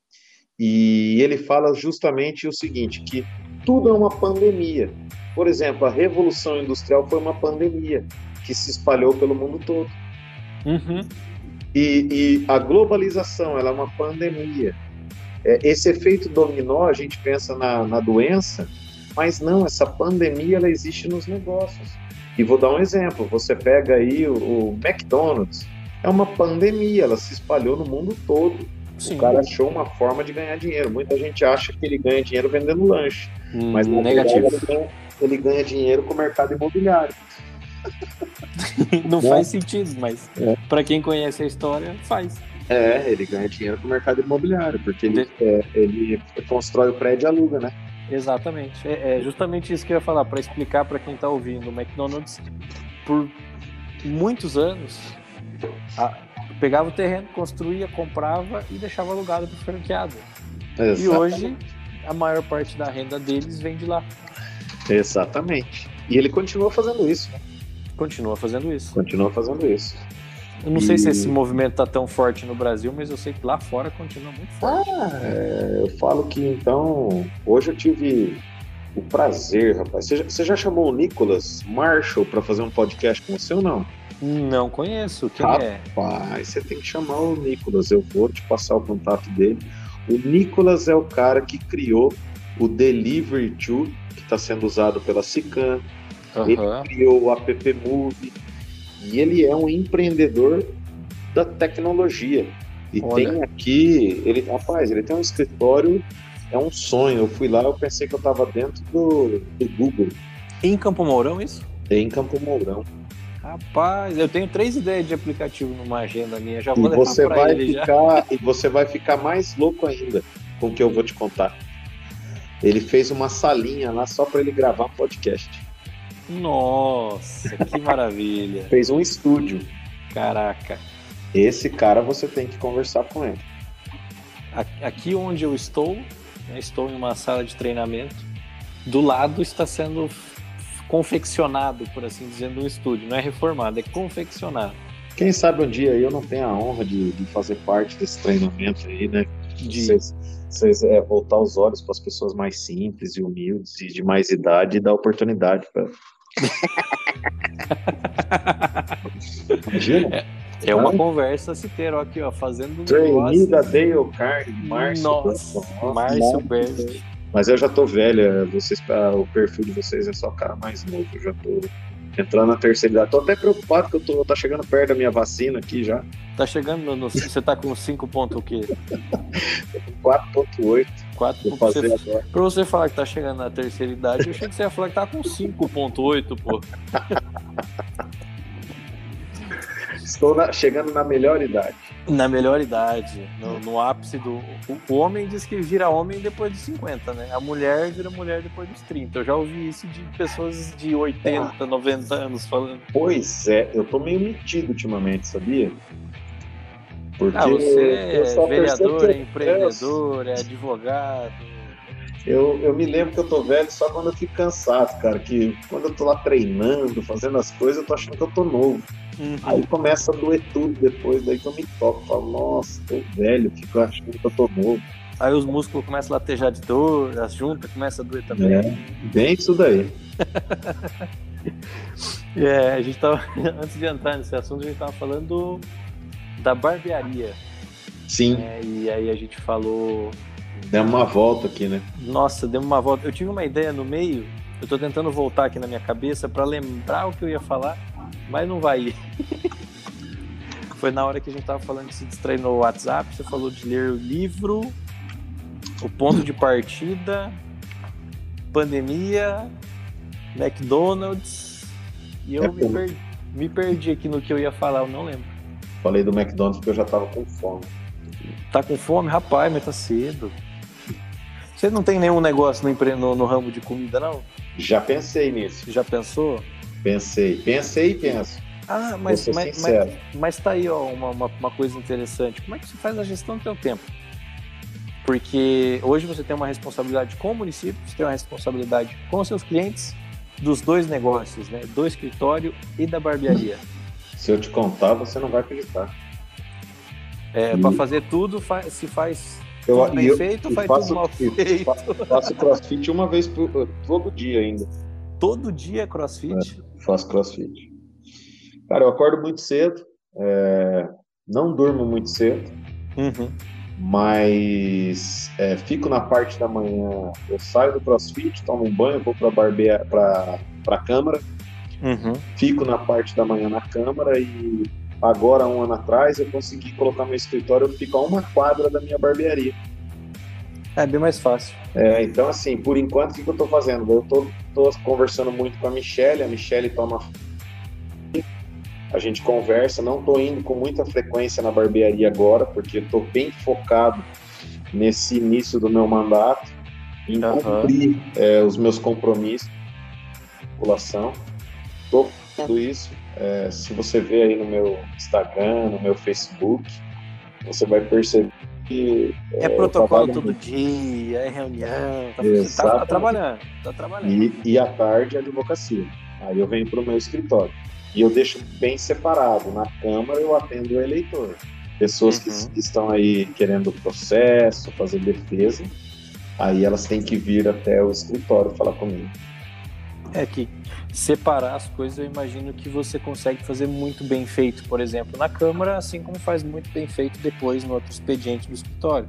e ele fala justamente o seguinte, que tudo é uma pandemia. Por exemplo, a Revolução Industrial foi uma pandemia que se espalhou pelo mundo todo. Uhum. E, e, a globalização ela é uma pandemia. É, esse efeito dominó, a gente pensa na, na doença, mas não, essa pandemia ela existe nos negócios. E vou dar um exemplo: você pega aí o, o McDonald's, é uma pandemia, ela se espalhou no mundo todo. Sim. O cara achou uma forma de ganhar dinheiro. Muita gente acha que ele ganha dinheiro vendendo lanche, hum, mas negativo. Ele, ganha, ele ganha dinheiro com o mercado imobiliário. Não faz sentido, mas é. para quem conhece a história, faz. É, ele ganha dinheiro com o mercado imobiliário, porque ele, é, ele constrói o prédio e aluga, né? Exatamente. É, é justamente isso que eu ia falar, para explicar para quem está ouvindo. O McDonald's, por muitos anos, a, pegava o terreno, construía, comprava e deixava alugado para o franqueado. Exatamente. E hoje, a maior parte da renda deles vem de lá. Exatamente. E ele continua fazendo isso. Né? Continua fazendo isso. Continua fazendo isso. Eu não e... sei se esse movimento tá tão forte no Brasil, mas eu sei que lá fora continua muito forte. Ah, é, eu falo que então. Hoje eu tive o prazer, rapaz. Você já, você já chamou o Nicolas Marshall para fazer um podcast com você ou não? Não conheço. Quem rapaz, é? Rapaz, você tem que chamar o Nicolas. Eu vou te passar o contato dele. O Nicolas é o cara que criou o Delivery To, que está sendo usado pela Sican. Uhum. Ele criou o App Move e ele é um empreendedor da tecnologia. E Olha. tem aqui, ele, rapaz, ele tem um escritório, é um sonho. Eu fui lá, eu pensei que eu estava dentro do, do Google. Em Campo Mourão, isso? Em Campo Mourão. Rapaz, eu tenho três ideias de aplicativo numa agenda minha, já vou e você vai ficar E você vai ficar mais louco ainda com o que eu vou te contar. Ele fez uma salinha lá só para ele gravar podcast. Nossa, que maravilha. Fez um estúdio. Caraca. Esse cara você tem que conversar com ele. Aqui onde eu estou, né, estou em uma sala de treinamento. Do lado está sendo confeccionado, por assim dizer, um estúdio. Não é reformado, é confeccionado. Quem sabe um dia eu não tenho a honra de, de fazer parte desse treinamento aí, né? De vocês, vocês é, voltar os olhos para as pessoas mais simples e humildes e de mais idade e dar oportunidade para Imagina. É, é uma conversa se ter, ó, aqui, ó, fazendo um Trainee da Dale Carne, Márcio. Nossa, Márcio Best. Mas eu já tô velha, vocês, o perfil de vocês é só cara mais novo, eu já tô entrando na terceira idade. Tô até preocupado que eu tô tá chegando perto da minha vacina aqui já. Tá chegando no, no você tá com 5 ponto o quê? 4.8. 4 você, pra você falar que tá chegando na terceira idade, eu achei que você ia falar que tá com 5.8, pô. Estou na, chegando na melhor idade. Na melhor idade, no, no ápice do. O, o, homem diz que vira homem depois dos 50, né? A mulher vira mulher depois dos 30. Eu já ouvi isso de pessoas de 80, 90 anos falando. Pois é, eu tô meio metido ultimamente, sabia? Porque ah, você é vereador, é empreendedor, é advogado. Eu, eu me lembro que eu tô velho só quando eu fico cansado, cara. Que quando eu tô lá treinando, fazendo as coisas, eu tô achando que eu tô novo. Uhum. Aí começa a doer tudo depois, daí que eu me toco. Falo, nossa, tô velho, fico achando que eu tô novo. Aí os músculos começam a latejar de dor, as juntas começam a doer também. É, bem isso daí. é, a gente tava, antes de entrar nesse assunto, a gente tava falando da barbearia. Sim. É, e aí a gente falou. Demos uma volta aqui, né? Nossa, demos uma volta. Eu tive uma ideia no meio, eu tô tentando voltar aqui na minha cabeça para lembrar o que eu ia falar, mas não vai ir. Foi na hora que a gente tava falando de se distrair no WhatsApp, você falou de ler o livro, o ponto de partida, pandemia, McDonald's, e eu é me, perdi, me perdi aqui no que eu ia falar, eu não lembro. Falei do McDonald's porque eu já tava com fome. Tá com fome? Rapaz, mas tá cedo. Você não tem nenhum negócio no, no, no ramo de comida, não? Já pensei nisso. Já pensou? Pensei. Pensei e penso. Ah, mas, mas, mas, mas, tá aí ó, uma, uma, uma, coisa interessante. Como é que você faz a gestão do seu tempo? Porque hoje você tem uma responsabilidade com o município, você tem uma responsabilidade com os seus clientes, dos dois negócios, né? Do escritório e da barbearia. Se eu te contar, você não vai acreditar. É, e... Para fazer tudo, faz, se faz eu, tudo bem eu, feito, faz faço, tudo mal feito. Faço, faço crossfit uma vez por, todo dia ainda. Todo dia é crossfit? É, faço crossfit. Cara, eu acordo muito cedo, é, não durmo muito cedo, uhum. mas é, fico na parte da manhã. Eu saio do crossfit, tomo um banho, vou para a câmara Uhum. Fico na parte da manhã na Câmara e agora, um ano atrás, eu consegui colocar meu escritório, eu fico a uma quadra da minha barbearia. É bem mais fácil. É, então, assim, por enquanto, o que, eu estou fazendo? Eu estou conversando muito com a Michelle, a Michelle toma. A gente conversa, não estou indo com muita frequência na barbearia agora, porque estou bem focado nesse início do meu mandato, em uhum. cumprir é, os meus compromissos com a população estou fazendo isso. É, se você ver aí no meu Instagram, no meu Facebook, você vai perceber que. É, é protocolo todo muito. dia, é reunião, tá, tá, tá trabalhando, tá trabalhando. E, e à tarde a advocacia. Aí eu venho para o meu escritório. E eu deixo bem separado. Na Câmara eu atendo o eleitor. Pessoas uhum. que estão aí querendo processo, fazer defesa, aí elas têm que vir até o escritório falar comigo. É que separar as coisas, eu imagino que você consegue fazer muito bem feito, por exemplo, na Câmara, assim como faz muito bem feito depois no outro expediente do escritório.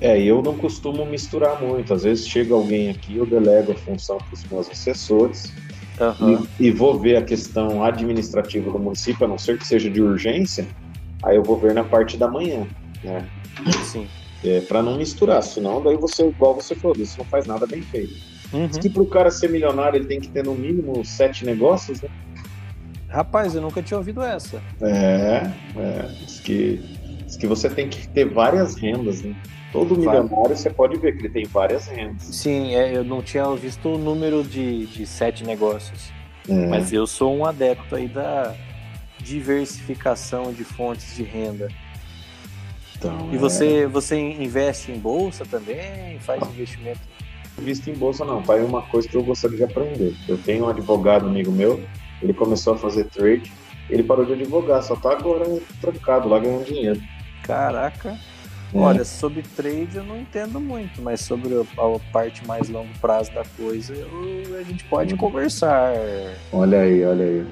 É, eu não costumo misturar muito. Às vezes chega alguém aqui, eu delego a função para os meus assessores uhum. e, e, vou ver a questão administrativa do município, a não ser que seja de urgência, aí eu vou ver na parte da manhã, né? Sim. É, para não misturar, senão daí você, igual você falou, isso não faz nada bem feito. Uhum. Diz que para o cara ser milionário ele tem que ter no mínimo sete negócios, né? Rapaz, eu nunca tinha ouvido essa. É, é diz, que, diz que você tem que ter várias rendas, né? Todo milionário você pode ver que ele tem várias rendas. Sim, é, eu não tinha visto o número de, de sete negócios. É. Mas eu sou um adepto aí da diversificação de fontes de renda. Então, e você, é... você investe em bolsa também? Faz investimento visto em bolsa, não. Pai, uma coisa que eu gostaria de aprender. Eu tenho um advogado amigo meu, ele começou a fazer trade, ele parou de advogar, só tá agora trancado lá ganhando dinheiro. Caraca. É. Olha, sobre trade eu não entendo muito, mas sobre a parte mais longo prazo da coisa eu, a gente pode conversar. Olha aí, olha aí.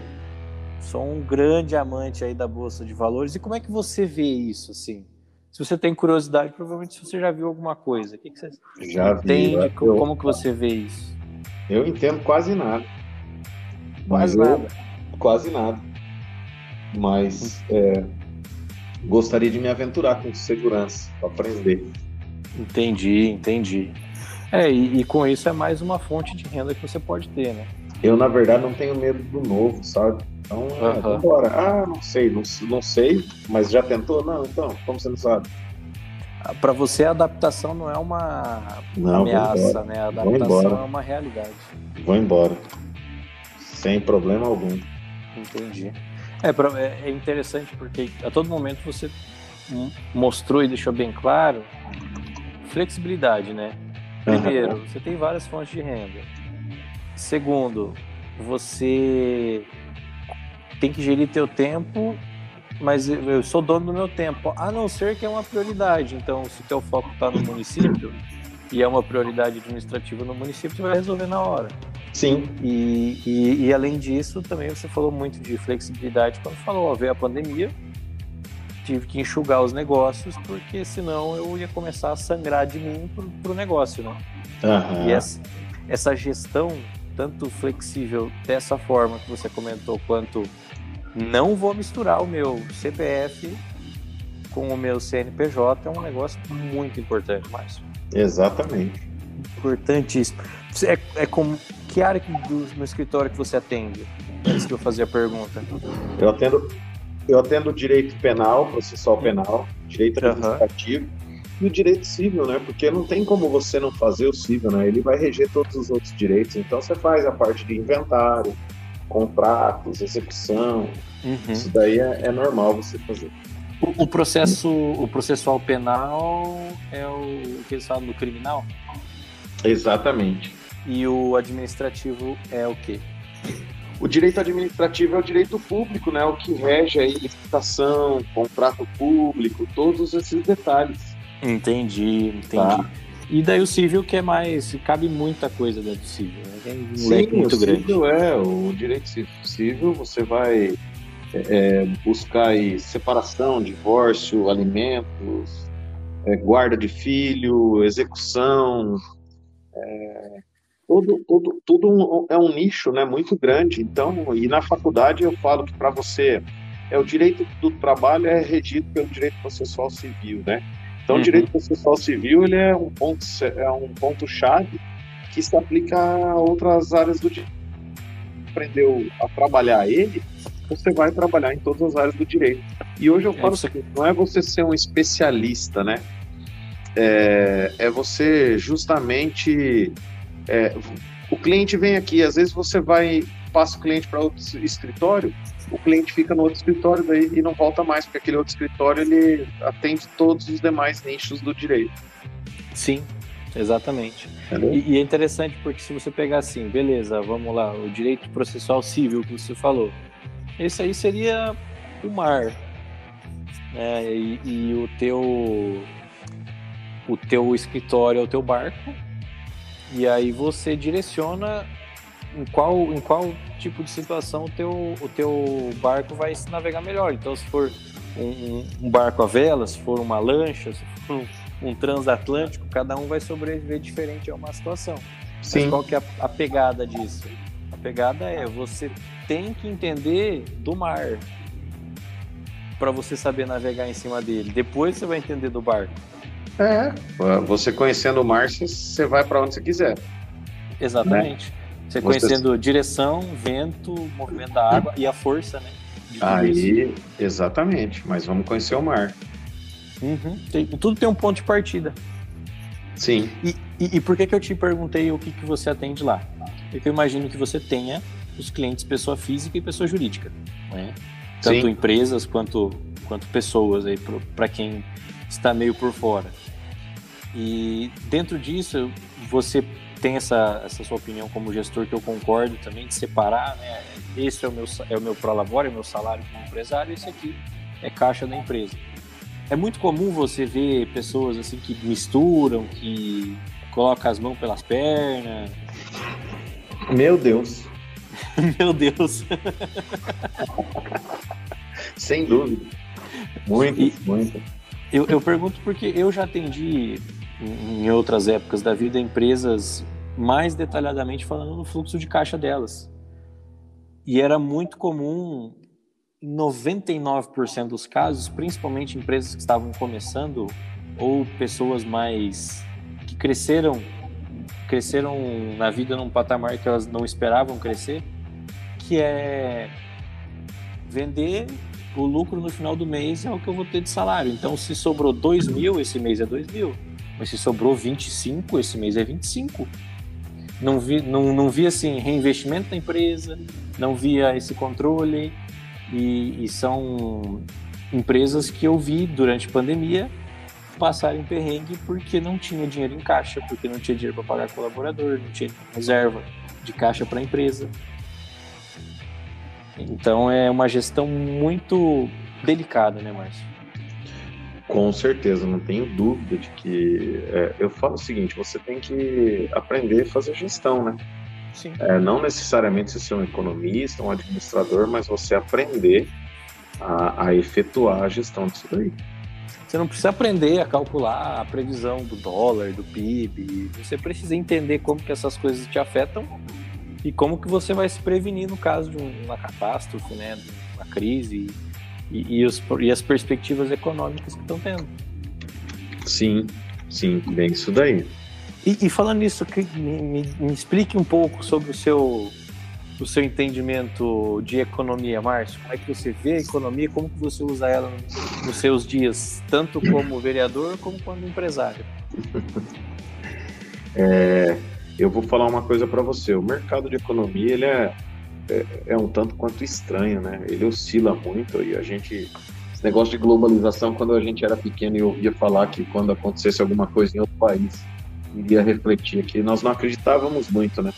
Sou um grande amante aí da bolsa de valores. E como é que você vê isso, assim? Se você tem curiosidade, provavelmente você já viu alguma coisa. O que, que você já entende? Vi, como, como que você vê isso? Eu entendo quase nada. Quase nada. Quase nada. Mas é, gostaria de me aventurar com segurança, para aprender. Entendi, entendi. É, e, e, com isso é mais uma fonte de renda que você pode ter, né? eu, na verdade, não tenho medo do novo, sabe? Então, uhum. é, vambora. Ah, não sei, não, não sei, mas já tentou? Não, então, como você não sabe? Para você, a adaptação não é uma não, ameaça, né? A adaptação é uma realidade. Vou embora. Sem problema algum. Entendi. É, é, é interessante porque a todo momento você mostrou e deixou bem claro flexibilidade, né? Primeiro, uhum. você tem várias fontes de renda. Segundo, você tem que gerir teu tempo, mas eu sou dono do meu tempo, a não ser que é uma prioridade. Então, se teu foco está no município e é uma prioridade administrativa no município, você vai resolver na hora. Sim. E, e, e além disso, também você falou muito de flexibilidade quando falou, ó, veio a pandemia, tive que enxugar os negócios, porque senão eu ia começar a sangrar de mim pro, pro negócio, né? Uhum. E essa, essa gestão, tanto flexível dessa forma que você comentou, quanto não vou misturar o meu CPF com o meu CNPJ, é um negócio muito importante, Márcio. Exatamente. Importantíssimo. É, é como que área do, no escritório que você atende? Antes de eu fazer a pergunta. Eu atendo eu atendo direito penal, processual penal, direito administrativo uhum. e o direito civil, né? Porque não tem como você não fazer o civil, né? Ele vai reger todos os outros direitos. Então você faz a parte de inventário, contratos, execução. Uhum. Isso daí é, é, normal você fazer. O, o, processo, o processual penal é o que eles falam do criminal? Exatamente. E o administrativo é o quê? O direito administrativo é o direito público, né? O que rege aí licitação, contrato público, todos esses detalhes. Entendi, entendi. Tá. E daí o civil que é mais. cabe muita coisa dentro do civil. Né? Tem um Sim, muito o grande. civil é, o direito civil você vai é, buscar aí separação, divórcio, alimentos, é, guarda de filho, execução. É, tudo um, é um nicho né, muito grande. Então, e na faculdade eu falo que para você é o direito do trabalho é regido pelo direito processual civil, né? Então, uhum. o direito processual civil ele é um ponto é um ponto chave que se aplica a outras áreas do direito. Aprendeu a trabalhar ele, você vai trabalhar em todas as áreas do direito. E hoje eu falo é, que não é você ser um especialista, né? É, é você justamente é, o cliente vem aqui, às vezes você vai, passa o cliente para outro escritório, o cliente fica no outro escritório daí e não volta mais, porque aquele outro escritório ele atende todos os demais nichos do direito. Sim, exatamente. E, e, é interessante porque se você pegar assim, beleza, vamos lá, o direito processual civil que você falou, esse aí seria o mar, né? E, e o teu o teu escritório é o teu barco e aí você direciona em qual, em qual tipo de situação o teu, o teu barco vai se navegar melhor. Então, se for um, um barco a vela, se for uma lancha, se for um, um, transatlântico, cada um vai sobreviver diferente a uma situação. Sim. Mas qual que é a, a pegada disso? A pegada é você tem que entender do mar para você saber navegar em cima dele. Depois você vai entender do barco. É. Você conhecendo o mar, você vai para onde você quiser. Exatamente. Né? Você conhecendo você... direção, vento, movimento da água e a força, né? Aí, exatamente. Mas vamos conhecer o mar. Uhum. Tem, tudo tem um ponto de partida. Sim. E, e, e, por que, que eu te perguntei o que, que você atende lá? Porque eu imagino que você tenha os clientes pessoa física e pessoa jurídica, né? Tanto Sim. empresas quanto, quanto pessoas aí para quem está meio por fora. E dentro disso, você tem essa, essa sua opinião como gestor que eu concordo também de separar, né? Esse é o meu é o meu prolabore, é o meu salário como empresário, esse aqui é caixa da empresa. É muito comum você ver pessoas assim que misturam, que colocam as mãos pelas pernas. Meu Deus. meu Deus. Sem dúvida. Muito, e, muito. Eu, eu pergunto porque eu já atendi em outras épocas da vida empresas mais detalhadamente falando no fluxo de caixa delas. E era muito comum, em 99% dos casos, principalmente empresas que estavam começando ou pessoas mais que cresceram cresceram na vida num patamar que elas não esperavam crescer, que é vender o lucro no final do mês é o que eu vou ter de salário. Então, se sobrou 2 mil, esse mês é 2 mil. Mas se sobrou 25, esse mês é 25. Não vi, não, não vi assim, reinvestimento na empresa, não via esse controle. E, e são empresas que eu vi durante a pandemia passarem perrengue porque não tinha dinheiro em caixa, porque não tinha dinheiro para pagar colaborador, não tinha reserva de caixa para a empresa. Então é uma gestão muito delicada, né, Márcio? Com certeza, não tenho dúvida de que. É, eu falo o seguinte: você tem que aprender a fazer gestão, né? Sim. É, não necessariamente você ser um economista, um administrador, mas você aprender a, a efetuar a gestão disso daí. Você não precisa aprender a calcular a previsão do dólar, do PIB. Você precisa entender como que essas coisas te afetam e como que você vai se prevenir no caso de uma catástrofe, né, de uma crise e, e, os, e as perspectivas econômicas que estão tendo. Sim, sim, bem isso daí. E, e falando nisso, me, me, me, explique um pouco sobre o seu, o seu entendimento de economia, Márcio. Como é que você vê a economia, como que você usa ela nos seus dias, tanto como vereador como como empresário? É, eu vou falar uma coisa para você. O mercado de economia ele é, é, é, um tanto quanto estranho, né? Ele oscila muito e a gente esse negócio de globalização, quando a gente era pequeno e ouvia falar que quando acontecesse alguma coisa em outro país iria refletir aqui, nós não acreditávamos muito, né?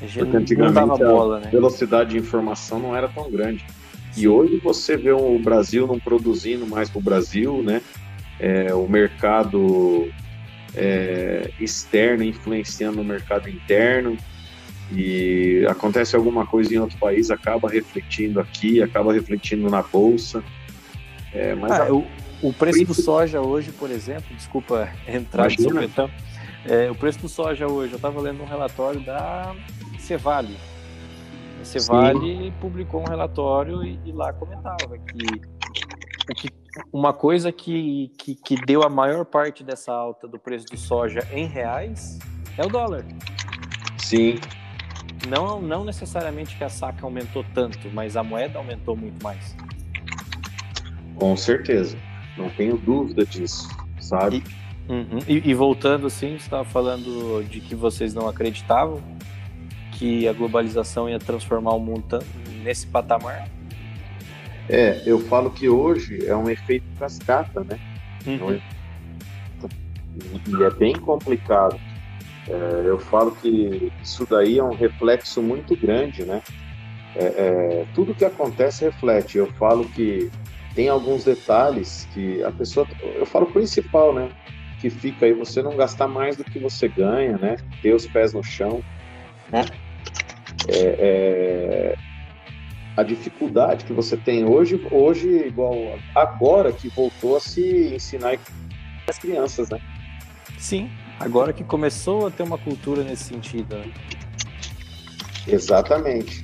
Porque antigamente bola, né? a velocidade de informação não era tão grande. E hoje você vê o Brasil não produzindo mais para o Brasil, né? É, o mercado é, externa influenciando no mercado interno e acontece alguma coisa em outro país, acaba refletindo aqui, acaba refletindo na bolsa. É, mas ah, a... o, o preço do soja hoje, por exemplo, desculpa entrar de supetão, é, o preço do soja hoje, eu estava lendo um relatório da Cevale. A Cevale Sim. publicou um relatório e, e lá comentava que que uma coisa que, que, que, deu a maior parte dessa alta do preço do soja em reais é o dólar. Sim. Não, não necessariamente que a saca aumentou tanto, mas a moeda aumentou muito mais. Com certeza. Não tenho dúvida disso, sabe? E, uhum. e, e voltando assim, você estava falando de que vocês não acreditavam que a globalização ia transformar o mundo nesse patamar. É, eu falo que hoje é um efeito cascata, né? Uhum. E é bem complicado. É, eu falo que isso daí é um reflexo muito grande, né? É, é, tudo que acontece reflete. Eu falo que tem alguns detalhes que a pessoa. Eu falo principal, né? Que fica aí você não gastar mais do que você ganha, né? Ter os pés no chão, né? É, é a dificuldade que você tem hoje, hoje igual agora que voltou a se ensinar as crianças, né? Sim, agora que começou a ter uma cultura nesse sentido. Né? Exatamente,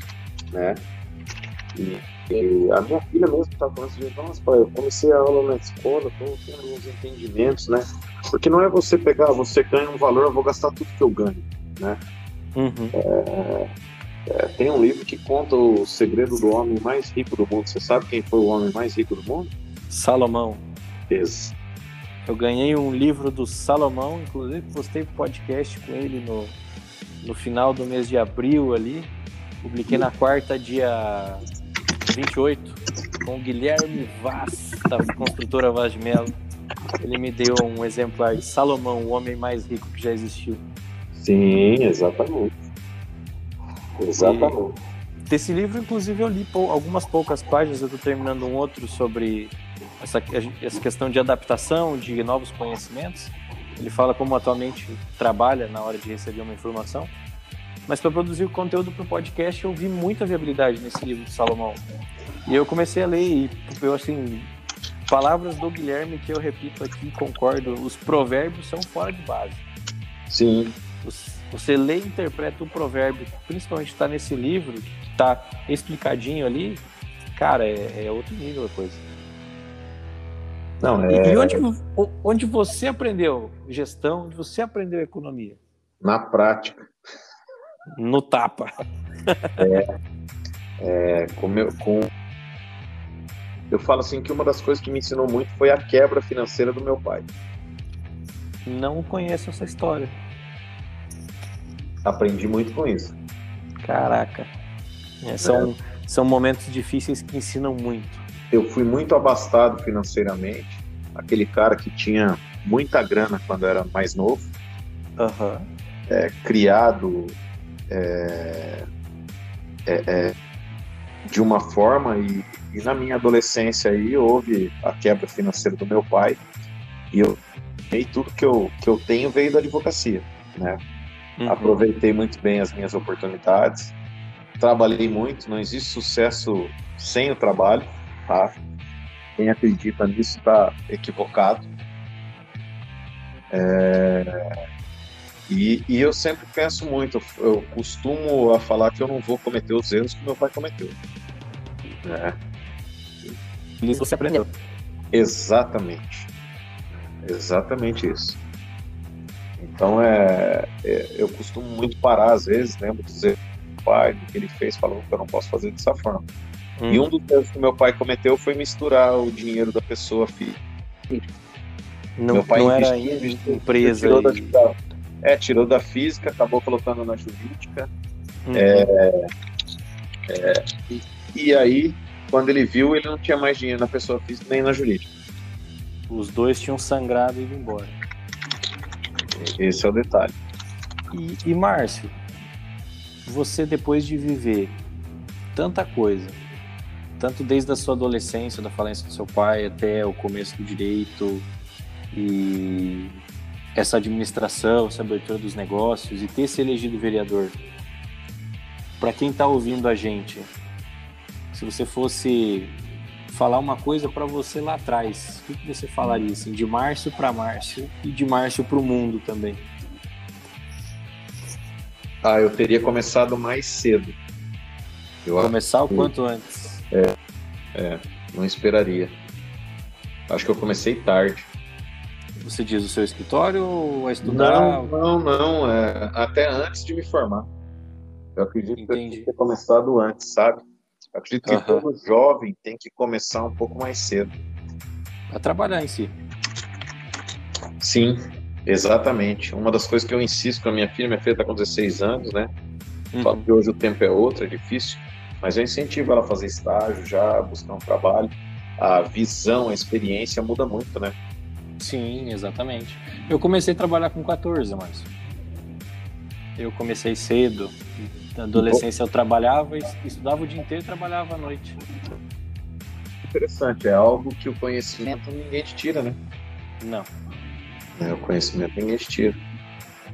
né? E, e, a minha filha mesmo está falando assim, nossa, pai, eu comecei a aula na escola, estou tendo uns entendimentos, né? Porque não é você pegar, você ganha um valor, eu vou gastar tudo que eu ganho, né? Uhum. É, é, tem um livro que conta o segredo do homem mais rico do mundo. Você sabe quem foi o homem mais rico do mundo? Salomão. Isso. Eu ganhei um livro do Salomão, inclusive postei podcast com ele no, no final do mês de abril ali. Publiquei na quarta, dia 28, com o Guilherme Vaz, da construtora Vaz de Mello. Ele me deu um exemplar de Salomão, o homem mais rico que já existiu. Sim, exatamente. Exatamente. E desse livro, inclusive, eu li algumas poucas páginas, eu estou terminando um outro sobre essa, essa questão de adaptação, de novos conhecimentos. Ele fala como atualmente trabalha na hora de receber uma informação. Mas para produzir o conteúdo para o podcast, eu vi muita viabilidade nesse livro de Salomão. E eu comecei a ler e eu assim, palavras do Guilherme que eu repito aqui, concordo, os provérbios são fora de base. Sim. Você lê e interpreta o provérbio, principalmente está nesse livro, que está explicadinho ali, cara, é, é, outro nível a coisa. Não, é... E onde, onde você aprendeu gestão, onde você aprendeu economia? Na prática. No tapa. é, é, com, meu, com eu falo assim que uma das coisas que me ensinou muito foi a quebra financeira do meu pai. Não conheço essa história. Aprendi muito com isso. Caraca. É, são, é. são momentos difíceis que ensinam muito. Eu fui muito abastado financeiramente. Aquele cara que tinha muita grana quando era mais novo. Uhum. É, criado é, é, é de uma forma e, e, na minha adolescência aí houve a quebra financeira do meu pai e eu e tudo que eu, que eu tenho veio da advocacia, né? Uhum. Aproveitei muito bem as minhas oportunidades, trabalhei muito, não existe sucesso sem o trabalho, tá? Quem acredita nisso está equivocado. É... E, e, eu sempre penso muito, eu costumo a falar que eu não vou cometer os erros que meu pai cometeu. Né? Isso você aprendeu. Exatamente. Exatamente isso. Então é, é, eu costumo muito parar às vezes, lembro de dizer pai, do que ele fez, falando que eu não posso fazer dessa forma. Hum. E um dos erros que meu pai cometeu foi misturar o dinheiro da pessoa filha. Não, meu pai não era investiu, empresa. Tirou da, é, tirou da física, acabou colocando na jurídica. Uhum. É, é, e, e, aí, quando ele viu, ele não tinha mais dinheiro na pessoa física nem na jurídica. Os dois tinham sangrado e ido embora. Esse é o detalhe. E, e Márcio, você depois de viver tanta coisa, tanto desde a sua adolescência, da falência do seu pai, até o começo do direito, e essa administração, essa abertura dos negócios e ter se elegido vereador. Para quem está ouvindo a gente, se você fosse falar uma coisa para você lá atrás, o que, você falaria assim, de Márcio para Márcio e de Márcio para o mundo também? Ah, eu teria começado mais cedo. Eu Começar o quanto antes. É, é, não esperaria. Acho que eu comecei tarde. Você diz o seu escritório ou a estudar? Não, não, não. É, até antes de me formar. Eu acredito Entendi. que eu ter começado antes, sabe? Eu acredito que uhum. todo jovem tem que começar um pouco mais cedo. A trabalhar em si. Sim, exatamente. Uma das coisas que eu insisto com a minha filha, minha filha está com 16 anos, né? Uhum. Falo que hoje o tempo é outro, é difícil, mas eu incentivo ela a fazer estágio já, buscar um trabalho. A visão, a experiência muda muito, né? Sim, exatamente. Eu comecei a trabalhar com 14, Márcio. Eu comecei cedo. Na adolescência eu trabalhava, estudava o dia inteiro e trabalhava à noite. Interessante, é algo que o conhecimento ninguém te tira, né? Não. É, o conhecimento ninguém te tira.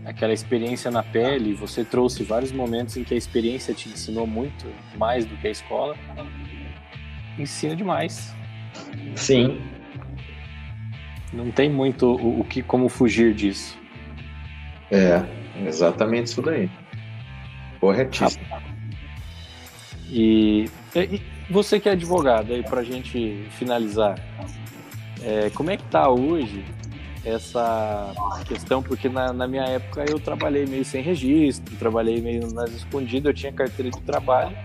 Aquela experiência na pele, você trouxe vários momentos em que a experiência te ensinou muito mais do que a escola. Ensina demais. Sim, não tem muito o, o que como fugir disso. É, exatamente isso daí. Corretíssimo. E, e, você que é advogado, aí pra gente finalizar, é, como é que tá hoje essa questão? Porque na, na, minha época eu trabalhei meio sem registro, trabalhei meio nas escondidas, eu tinha carteira de trabalho,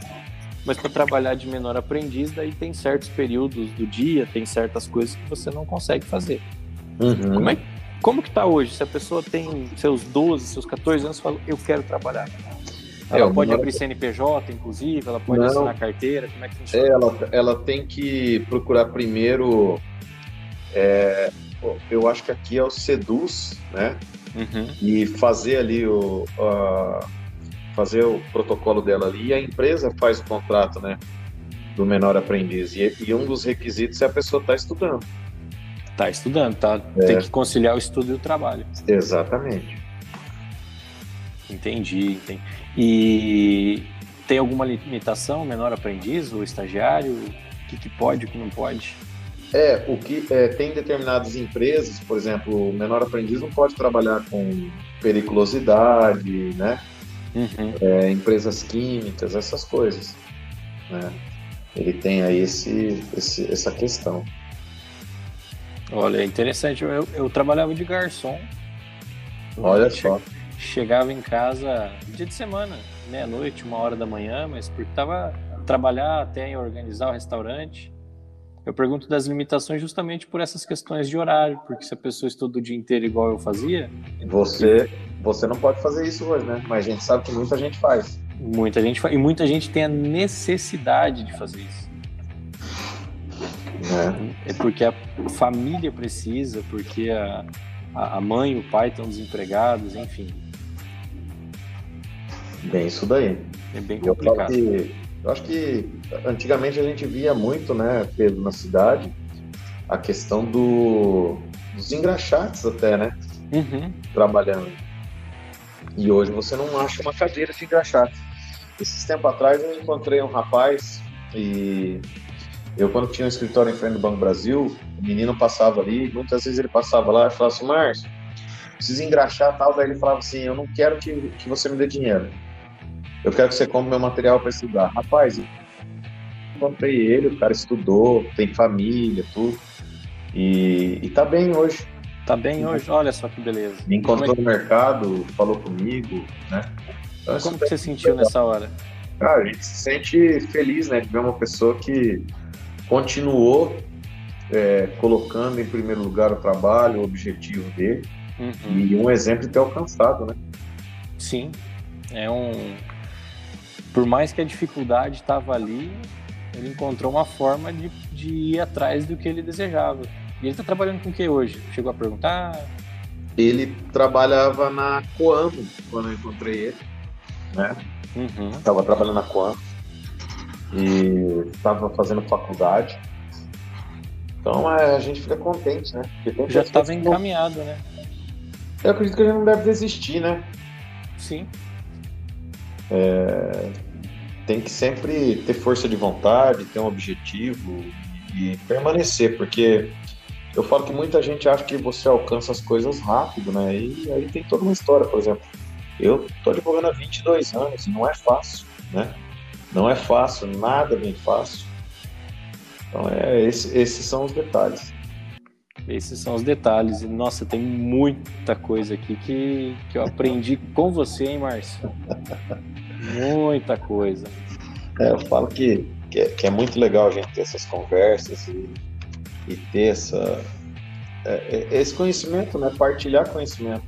mas para trabalhar de menor aprendiz, daí tem certos períodos do dia, tem certas coisas que você não consegue fazer. Uhum. Como, é, como que tá hoje? Se a pessoa tem seus 12, seus 14 anos, fala, eu quero trabalhar. Ela é, pode abrir CNPJ, inclusive, ela pode não, assinar carteira, como é que funciona? É, ela, ela tem que procurar primeiro. É, eu acho que aqui é o Seduz, né? Uhum. E fazer ali o. Fazer o protocolo dela ali e a empresa faz o contrato, né? Do menor aprendiz. E, e um dos requisitos é a pessoa estar tá estudando. Tá estudando, tá? É. Tem que conciliar o estudo e o trabalho. Exatamente. Entendi, entendi. E tem alguma limitação, menor aprendiz, ou estagiário? O que, que pode, o que não pode? É, o que é, tem determinadas empresas, por exemplo, o menor aprendiz não pode trabalhar com periculosidade, né? Uhum. É, empresas químicas, essas coisas. Né? Ele tem aí esse, esse, essa questão. Olha, é interessante. Eu, eu trabalhava de garçom. Olha só. chegava em casa dia de semana, meia-noite, uma hora da manhã, mas porque tava trabalhar até em organizar o restaurante. Eu pergunto das limitações justamente por essas questões de horário, porque se a pessoa estuda o dia inteiro igual eu fazia. Você, você não pode fazer isso hoje, né? Mas a gente sabe que muita gente faz. Muita gente faz. E muita gente tem a necessidade de fazer isso. É, é porque a família precisa, porque a, a mãe e o pai estão desempregados, enfim. Bem, isso daí. É bem complicado. Eu, eu acho que antigamente a gente via muito, né, Pedro, na cidade, a questão do, dos engraxates até, né? Uhum. Trabalhando. E hoje você não acha uma cadeira de engraxate. Esses tempos atrás eu encontrei um rapaz e eu, quando tinha um escritório em frente do Banco Brasil, o menino passava ali, muitas vezes ele passava lá e falava assim: Márcio, preciso engraxar tal. Daí ele falava assim: Eu não quero que, que você me dê dinheiro. Eu quero que você compre meu material para estudar. Rapaz, eu encontrei ele, o cara estudou, tem família, tudo. E, e tá bem hoje. Tá bem hoje? Olha só que beleza. Me encontrou é... no mercado, falou comigo, né? Então, Como que você sentiu nessa hora? Cara, a gente se sente feliz, né, de ver uma pessoa que continuou é, colocando em primeiro lugar o trabalho, o objetivo dele, uhum. e um exemplo de ter alcançado, né? Im, é um. Por mais que a dificuldade estava ali, ele encontrou uma forma de, de ir atrás do que ele desejava. E ele está trabalhando com o que hoje? Chegou a perguntar? Ele trabalhava na Coamo quando eu encontrei ele, né? Uhum. Tava trabalhando na Coamo e estava fazendo faculdade. Então é, a gente fica contente, né? Já estava encaminhado, né? Eu acredito que a gente não deve desistir, né? Sim. É... Tem que sempre ter força de vontade, ter um objetivo e permanecer, porque eu falo que muita gente acha que você alcança as coisas rápido, né? E aí tem toda uma história, por exemplo. Eu tô advogando há 22 anos e não é fácil, né? Não é fácil, nada bem fácil. Então, é, esse, esses são os detalhes. Esses são os detalhes. E, nossa, tem muita coisa aqui que, que eu aprendi com você, hein, Márcio? muita coisa. É, eu falo que, que é, que, é, muito legal a gente ter essas conversas e, e ter essa, é, é esse conhecimento, né? Partilhar conhecimento.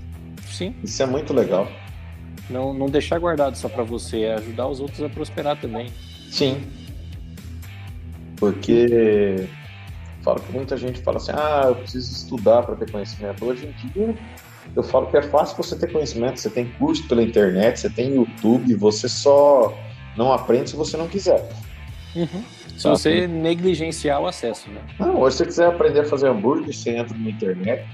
Sim. Isso é muito legal. Não, não deixar guardado só para você, é ajudar os outros a prosperar também. Sim. Porque falo que muita gente fala assim: ah, eu preciso estudar para ter conhecimento. Hoje em dia, eu falo que é fácil você ter conhecimento. Você tem curso pela internet, você tem YouTube, você só não aprende se você não quiser. Uhum. Se tá? você negligenciar o acesso, né? Não, hoje se você quiser aprender a fazer hambúrguer, você entra na internet,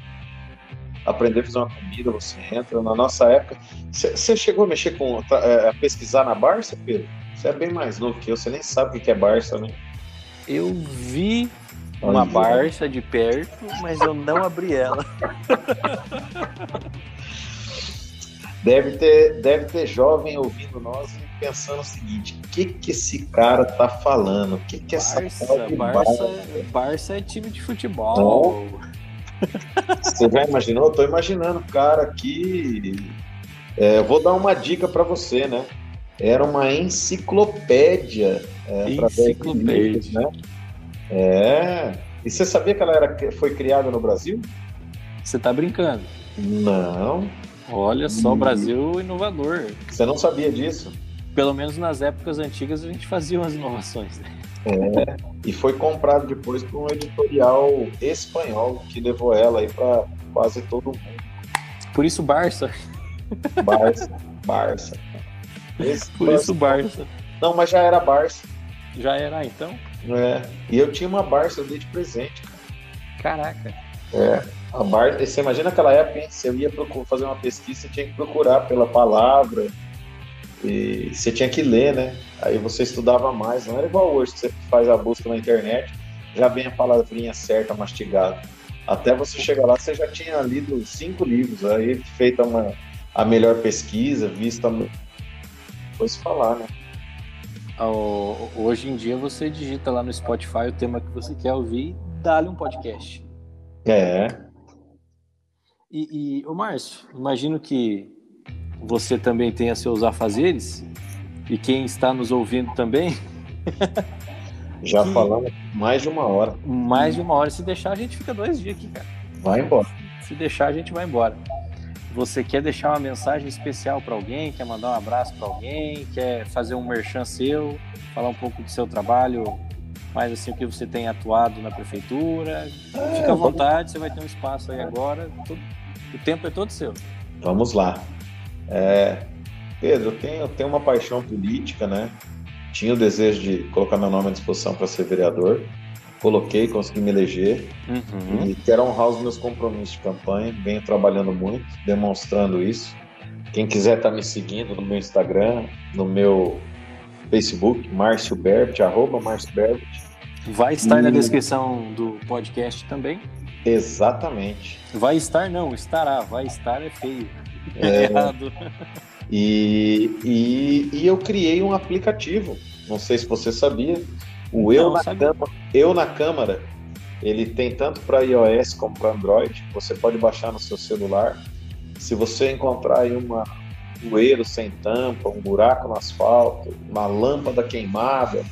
aprender a fazer uma comida, você entra. Na nossa época, você chegou a mexer com, é, a pesquisar na Barça, Pedro? Você é bem mais novo que eu, você nem sabe o que é Barça, né? Eu vi uma Barça de perto, mas eu não abri ela. Deve ter, deve ter jovem ouvindo nós e pensando o seguinte: o que, que esse cara tá falando? O que, que Barça, essa Barça, Barça, Barça é time de futebol. Você já imaginou? Eu tô imaginando o cara aqui. É, vou dar uma dica para você, né? Era uma enciclopédia. É, enciclopédia. né? É. E você sabia que ela era, foi criada no Brasil? Você tá brincando? Não. Olha só, o hum. Brasil inovador. Você não sabia disso? Pelo menos nas épocas antigas a gente fazia umas inovações. Né? É, e foi comprado depois por um editorial espanhol que levou ela aí para quase todo mundo. Por isso Barça. Barça, Barça. Esse por Barça. isso Barça. Não, mas já era Barça. Já era então? É. E eu tinha uma Barça, eu dei de presente, cara. Caraca. É. A Barça, você imagina aquela época, hein? Você ia fazer uma pesquisa, você tinha que procurar pela palavra, e você tinha que ler, né? Aí você estudava mais, não era igual hoje, que você faz a busca na internet, já vem a palavrinha certa mastigada. Até você chegar lá, você já tinha lido cinco livros, aí feita uma, a melhor pesquisa, vista. Depois falar, né? Hoje em dia você digita lá no Spotify o tema que você quer ouvir e dá-lhe um podcast. É. E, e o Márcio, imagino que você também tenha seus afazeres e quem está nos ouvindo também. Já que... falamos mais de uma hora. Mais de uma hora. Se deixar, a gente fica dois dias aqui, cara. Vai embora. Se deixar, a gente vai embora. Você quer deixar uma mensagem especial para alguém? Quer mandar um abraço para alguém? Quer fazer um merchan seu? Falar um pouco do seu trabalho? Mais assim, o que você tem atuado na prefeitura? É, Fica à vontade, você vai ter um espaço aí agora. O tempo é todo seu. Vamos lá. É, Pedro, eu tenho, eu tenho uma paixão política, né? Tinha o desejo de colocar meu nome à disposição para ser vereador. Coloquei, consegui me eleger. Uhum. E quero honrar os meus compromissos de campanha. Venho trabalhando muito, demonstrando isso. Quem quiser estar tá me seguindo no meu Instagram, no meu Facebook, Márcio Berbit, arroba Márcio Berbit. Vai estar e... na descrição do podcast também. Exatamente. Vai estar, não, estará. Vai estar é feio. É, errado. E, e, e, eu criei um aplicativo, não sei se você sabia, o Eu, na, Câmara, eu na Câmara, ele tem tanto para iOS como para Android, você pode baixar no seu celular. Se você encontrar aí uma poeiro sem tampa, um buraco no asfalto, uma lâmpada queimada,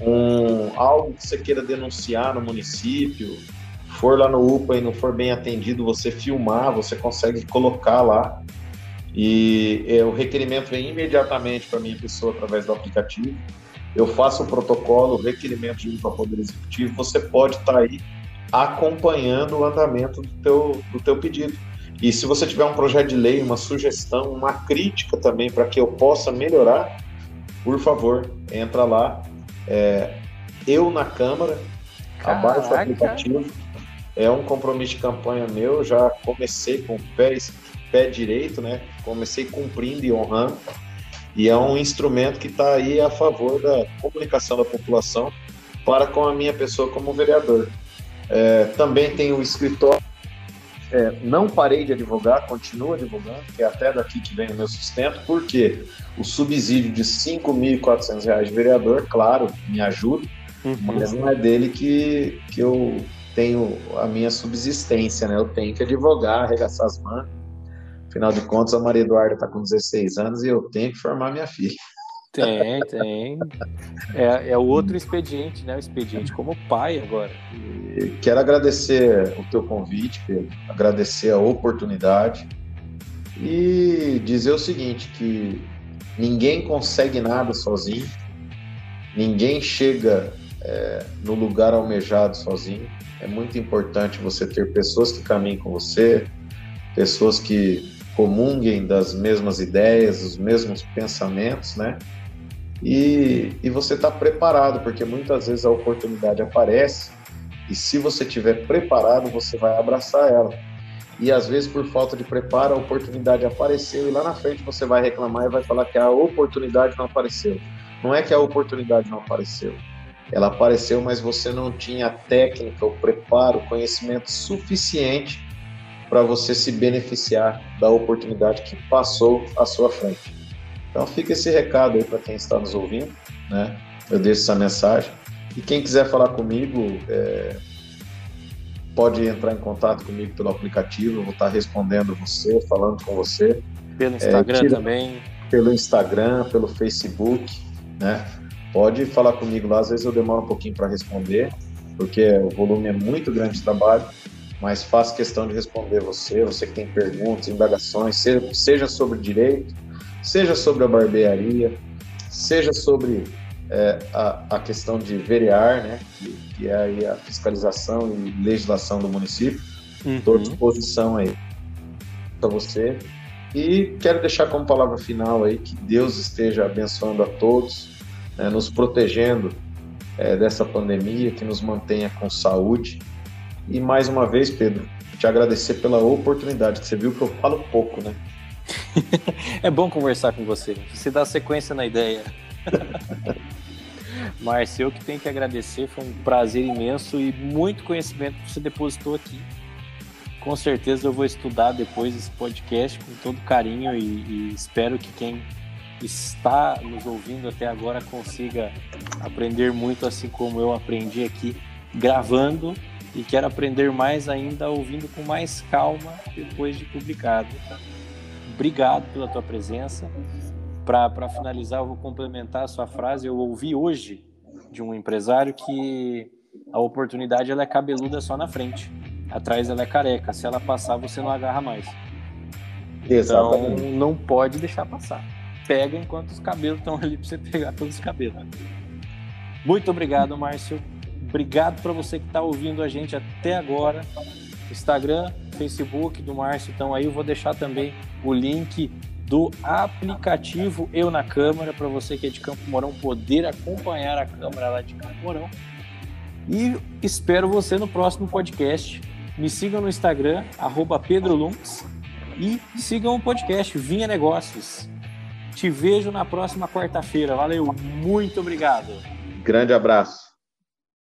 um, algo que você queira denunciar no município, for lá no UPA e não for bem atendido, você filmar, você consegue colocar lá. E é, o requerimento vem imediatamente para minha pessoa através do aplicativo. Eu faço o protocolo, o requerimento de para o Poder Executivo, você pode estar tá aí acompanhando o andamento do teu, do teu pedido. E se você tiver um projeto de lei, uma sugestão, uma crítica também para que eu possa melhorar, por favor, entra lá. É, eu na Câmara, abaixo do aplicativo é um compromisso de campanha meu, já comecei com o pé, pé direito, né? Comecei cumprindo e honrando. E é um instrumento que está aí a favor da comunicação da população para com a minha pessoa como vereador. É, também tem o escritório. É, não parei de advogar, continuo advogando, que é até daqui que vem o meu sustento, porque o subsídio de R$ 5.400 de vereador, claro, me ajuda, uhum. mas não é dele que, que eu tenho a minha subsistência, né? Eu tenho que advogar, arregaçar as mãos. Afinal de contas, a Maria Eduarda está com 16 anos e eu tenho que formar minha filha. Tem, tem. É, é outro expediente, né? O expediente como pai agora. E quero agradecer o teu convite, Pedro, agradecer a oportunidade e dizer o seguinte, que ninguém consegue nada sozinho, ninguém chega é, no lugar almejado sozinho é muito importante você ter pessoas que caminhem com você, pessoas que comunguem das mesmas ideias, dos mesmos pensamentos, né? E, e você está preparado, porque muitas vezes a oportunidade aparece e se você estiver preparado, você vai abraçar ela. E às vezes, por falta de preparo, a oportunidade apareceu e lá na frente você vai reclamar e vai falar que a oportunidade não apareceu. Não é que a oportunidade não apareceu, ela apareceu, mas você não tinha a técnica, o preparo, o conhecimento suficiente para você se beneficiar da oportunidade que passou à sua frente. Então fica esse recado aí para quem está nos ouvindo, né? Eu deixo essa mensagem. E quem quiser falar comigo, é... pode entrar em contato comigo pelo aplicativo, eu vou estar respondendo você, falando com você. Pelo Instagram é, tira... também. Pelo Instagram, pelo Facebook, né? pode falar comigo lá. Às vezes eu demoro um pouquinho para responder, porque o volume é muito grande de trabalho, mas faço questão de responder você, você que tem perguntas, indagações, seja sobre direito, seja sobre a barbearia, seja sobre é, a, a, questão de verear, né, que, que é aí a fiscalização e legislação do município. Estou uhum. à disposição aí para você. E quero deixar como palavra final aí que Deus esteja abençoando a todos, né, nos protegendo é, dessa pandemia, que nos mantenha com saúde. E mais uma vez, Pedro, te agradecer pela oportunidade, você viu que eu falo pouco, né? é bom conversar com você, você dá sequência na ideia. Márcio, eu que tenho que agradecer, foi um prazer imenso e muito conhecimento que você depositou aqui. Com certeza eu vou estudar depois esse podcast com todo carinho e, e espero que quem está nos ouvindo até agora consiga aprender muito, assim como eu aprendi aqui gravando e quero aprender mais ainda ouvindo com mais calma depois de publicado. obrigado pela tua presença. Para finalizar, eu vou complementar a sua frase. Eu ouvi hoje de um empresário que a oportunidade ela é cabeluda só na frente. Atrás ela é careca. Se ela passar, você não agarra mais. Exatamente. Então não pode deixar passar. Pega enquanto os cabelos estão ali para você pegar todos os cabelos. Muito obrigado, Márcio. Obrigado para você que está ouvindo a gente até agora. Instagram, Facebook do Márcio estão aí. Eu vou deixar também o link do aplicativo Eu na Câmara para você que é de Campo Mourão poder acompanhar a câmara lá de Campo Mourão. E espero você no próximo podcast. Me sigam no Instagram, @pedrolunks e sigam o podcast Vinha Negócios. Te vejo na próxima quarta-feira. Valeu, muito obrigado. Grande abraço.